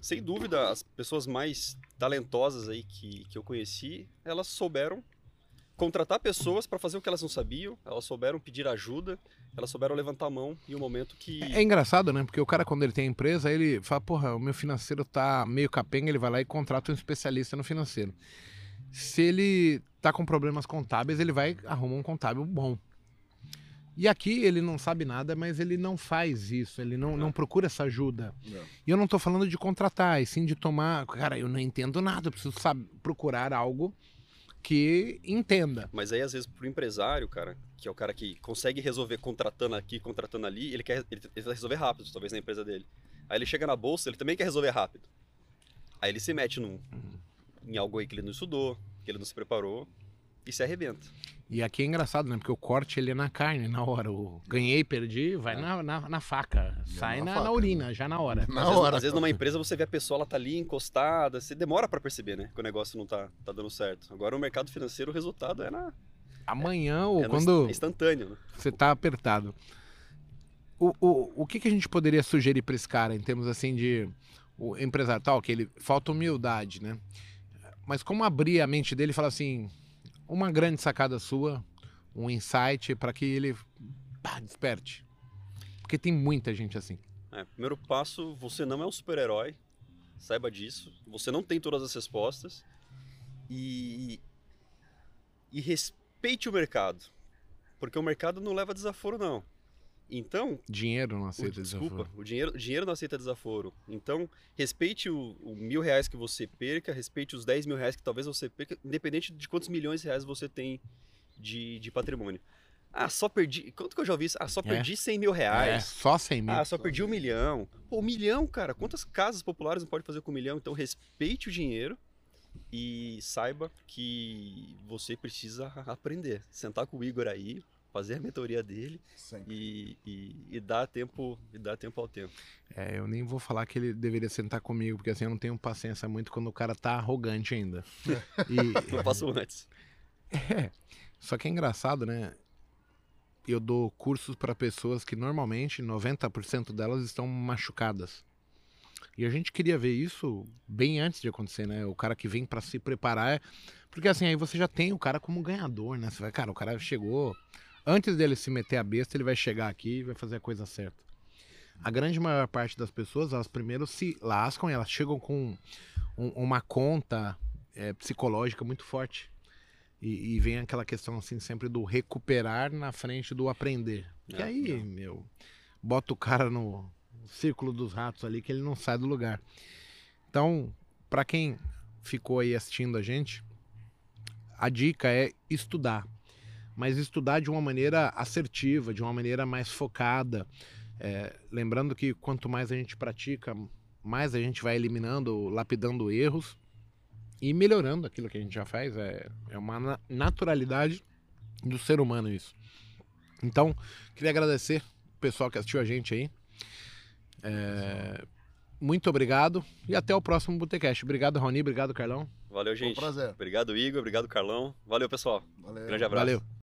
Sem dúvida, as pessoas mais talentosas aí que, que eu conheci, elas souberam contratar pessoas para fazer o que elas não sabiam, elas souberam pedir ajuda, elas souberam levantar a mão em um momento que. É engraçado, né? Porque o cara, quando ele tem empresa, ele fala, porra, o meu financeiro tá meio capenga, ele vai lá e contrata um especialista no financeiro. Se ele tá com problemas contábeis, ele vai arrumar um contábil bom. E aqui ele não sabe nada, mas ele não faz isso, ele não, não procura essa ajuda. E eu não tô falando de contratar, e sim de tomar. Cara, eu não entendo nada, eu preciso saber, procurar algo que entenda. Mas aí, às vezes, pro empresário, cara, que é o cara que consegue resolver contratando aqui, contratando ali, ele quer ele, ele resolver rápido, talvez na empresa dele. Aí ele chega na bolsa, ele também quer resolver rápido. Aí ele se mete num, em algo aí que ele não estudou, que ele não se preparou e se arrebenta. E aqui é engraçado, né? Porque o corte ele é na carne, na hora. O ganhei, perdi, vai na, na, na faca. Sai na na, faca, na urina, já na hora. Na às, vezes, hora. às vezes numa empresa você vê a pessoa, ela tá ali encostada, você demora pra perceber, né? Que o negócio não tá, tá dando certo. Agora no mercado financeiro o resultado é, na, Amanhã ou é quando inst- instantâneo. Né? você tá apertado. O, o, o que, que a gente poderia sugerir para esse cara em termos assim de o empresário tal, que ele falta humildade, né? mas como abrir a mente dele e falar assim, uma grande sacada sua, um insight para que ele pá, desperte. Porque tem muita gente assim. É, primeiro passo, você não é um super-herói, saiba disso. Você não tem todas as respostas e e respeite o mercado, porque o mercado não leva desaforo não. Então, dinheiro não aceita o, desculpa, desaforo. o dinheiro, dinheiro não aceita desaforo. Então, respeite o, o, mil reais que você perca, respeite os 10 mil reais que talvez você perca, independente de quantos milhões de reais você tem de, de patrimônio. Ah, só perdi. Quanto que eu já ouvi isso? Ah, só é. perdi é. 100 mil reais. É, só 100 mil. Ah, só perdi um milhão. Pô, um milhão, cara. Quantas casas populares não pode fazer com um milhão? Então, respeite o dinheiro e saiba que você precisa aprender. Sentar com o Igor aí, fazer a mentoria dele e, e, e, dar tempo e dar tempo ao tempo. É, eu nem vou falar que ele deveria sentar comigo, porque assim eu não tenho paciência muito quando o cara tá arrogante ainda. E... eu passo antes. É, só que é engraçado, né? Eu dou cursos para pessoas que normalmente 90% delas estão machucadas. E a gente queria ver isso bem antes de acontecer, né? O cara que vem para se preparar. Porque assim, aí você já tem o cara como ganhador, né? Você vai, cara, o cara chegou antes dele se meter a besta, ele vai chegar aqui e vai fazer a coisa certa. A grande maior parte das pessoas, elas primeiro se lascam e elas chegam com um, uma conta é, psicológica muito forte. E, e, vem aquela questão assim sempre do recuperar na frente do aprender. É, e aí, é. meu, bota o cara no círculo dos ratos ali que ele não sai do lugar. Então, para quem ficou aí assistindo a gente, a dica é estudar mas estudar de uma maneira assertiva, de uma maneira mais focada. É, lembrando que quanto mais a gente pratica, mais a gente vai eliminando, lapidando erros e melhorando aquilo que a gente já faz. É, é uma naturalidade do ser humano isso. Então, queria agradecer o pessoal que assistiu a gente aí. É, muito obrigado e até o próximo Botecast. Obrigado, Raoni. Obrigado, Carlão. Valeu, gente. Foi um prazer. Obrigado, Igor. Obrigado, Carlão. Valeu, pessoal. Valeu. Grande abraço. Valeu.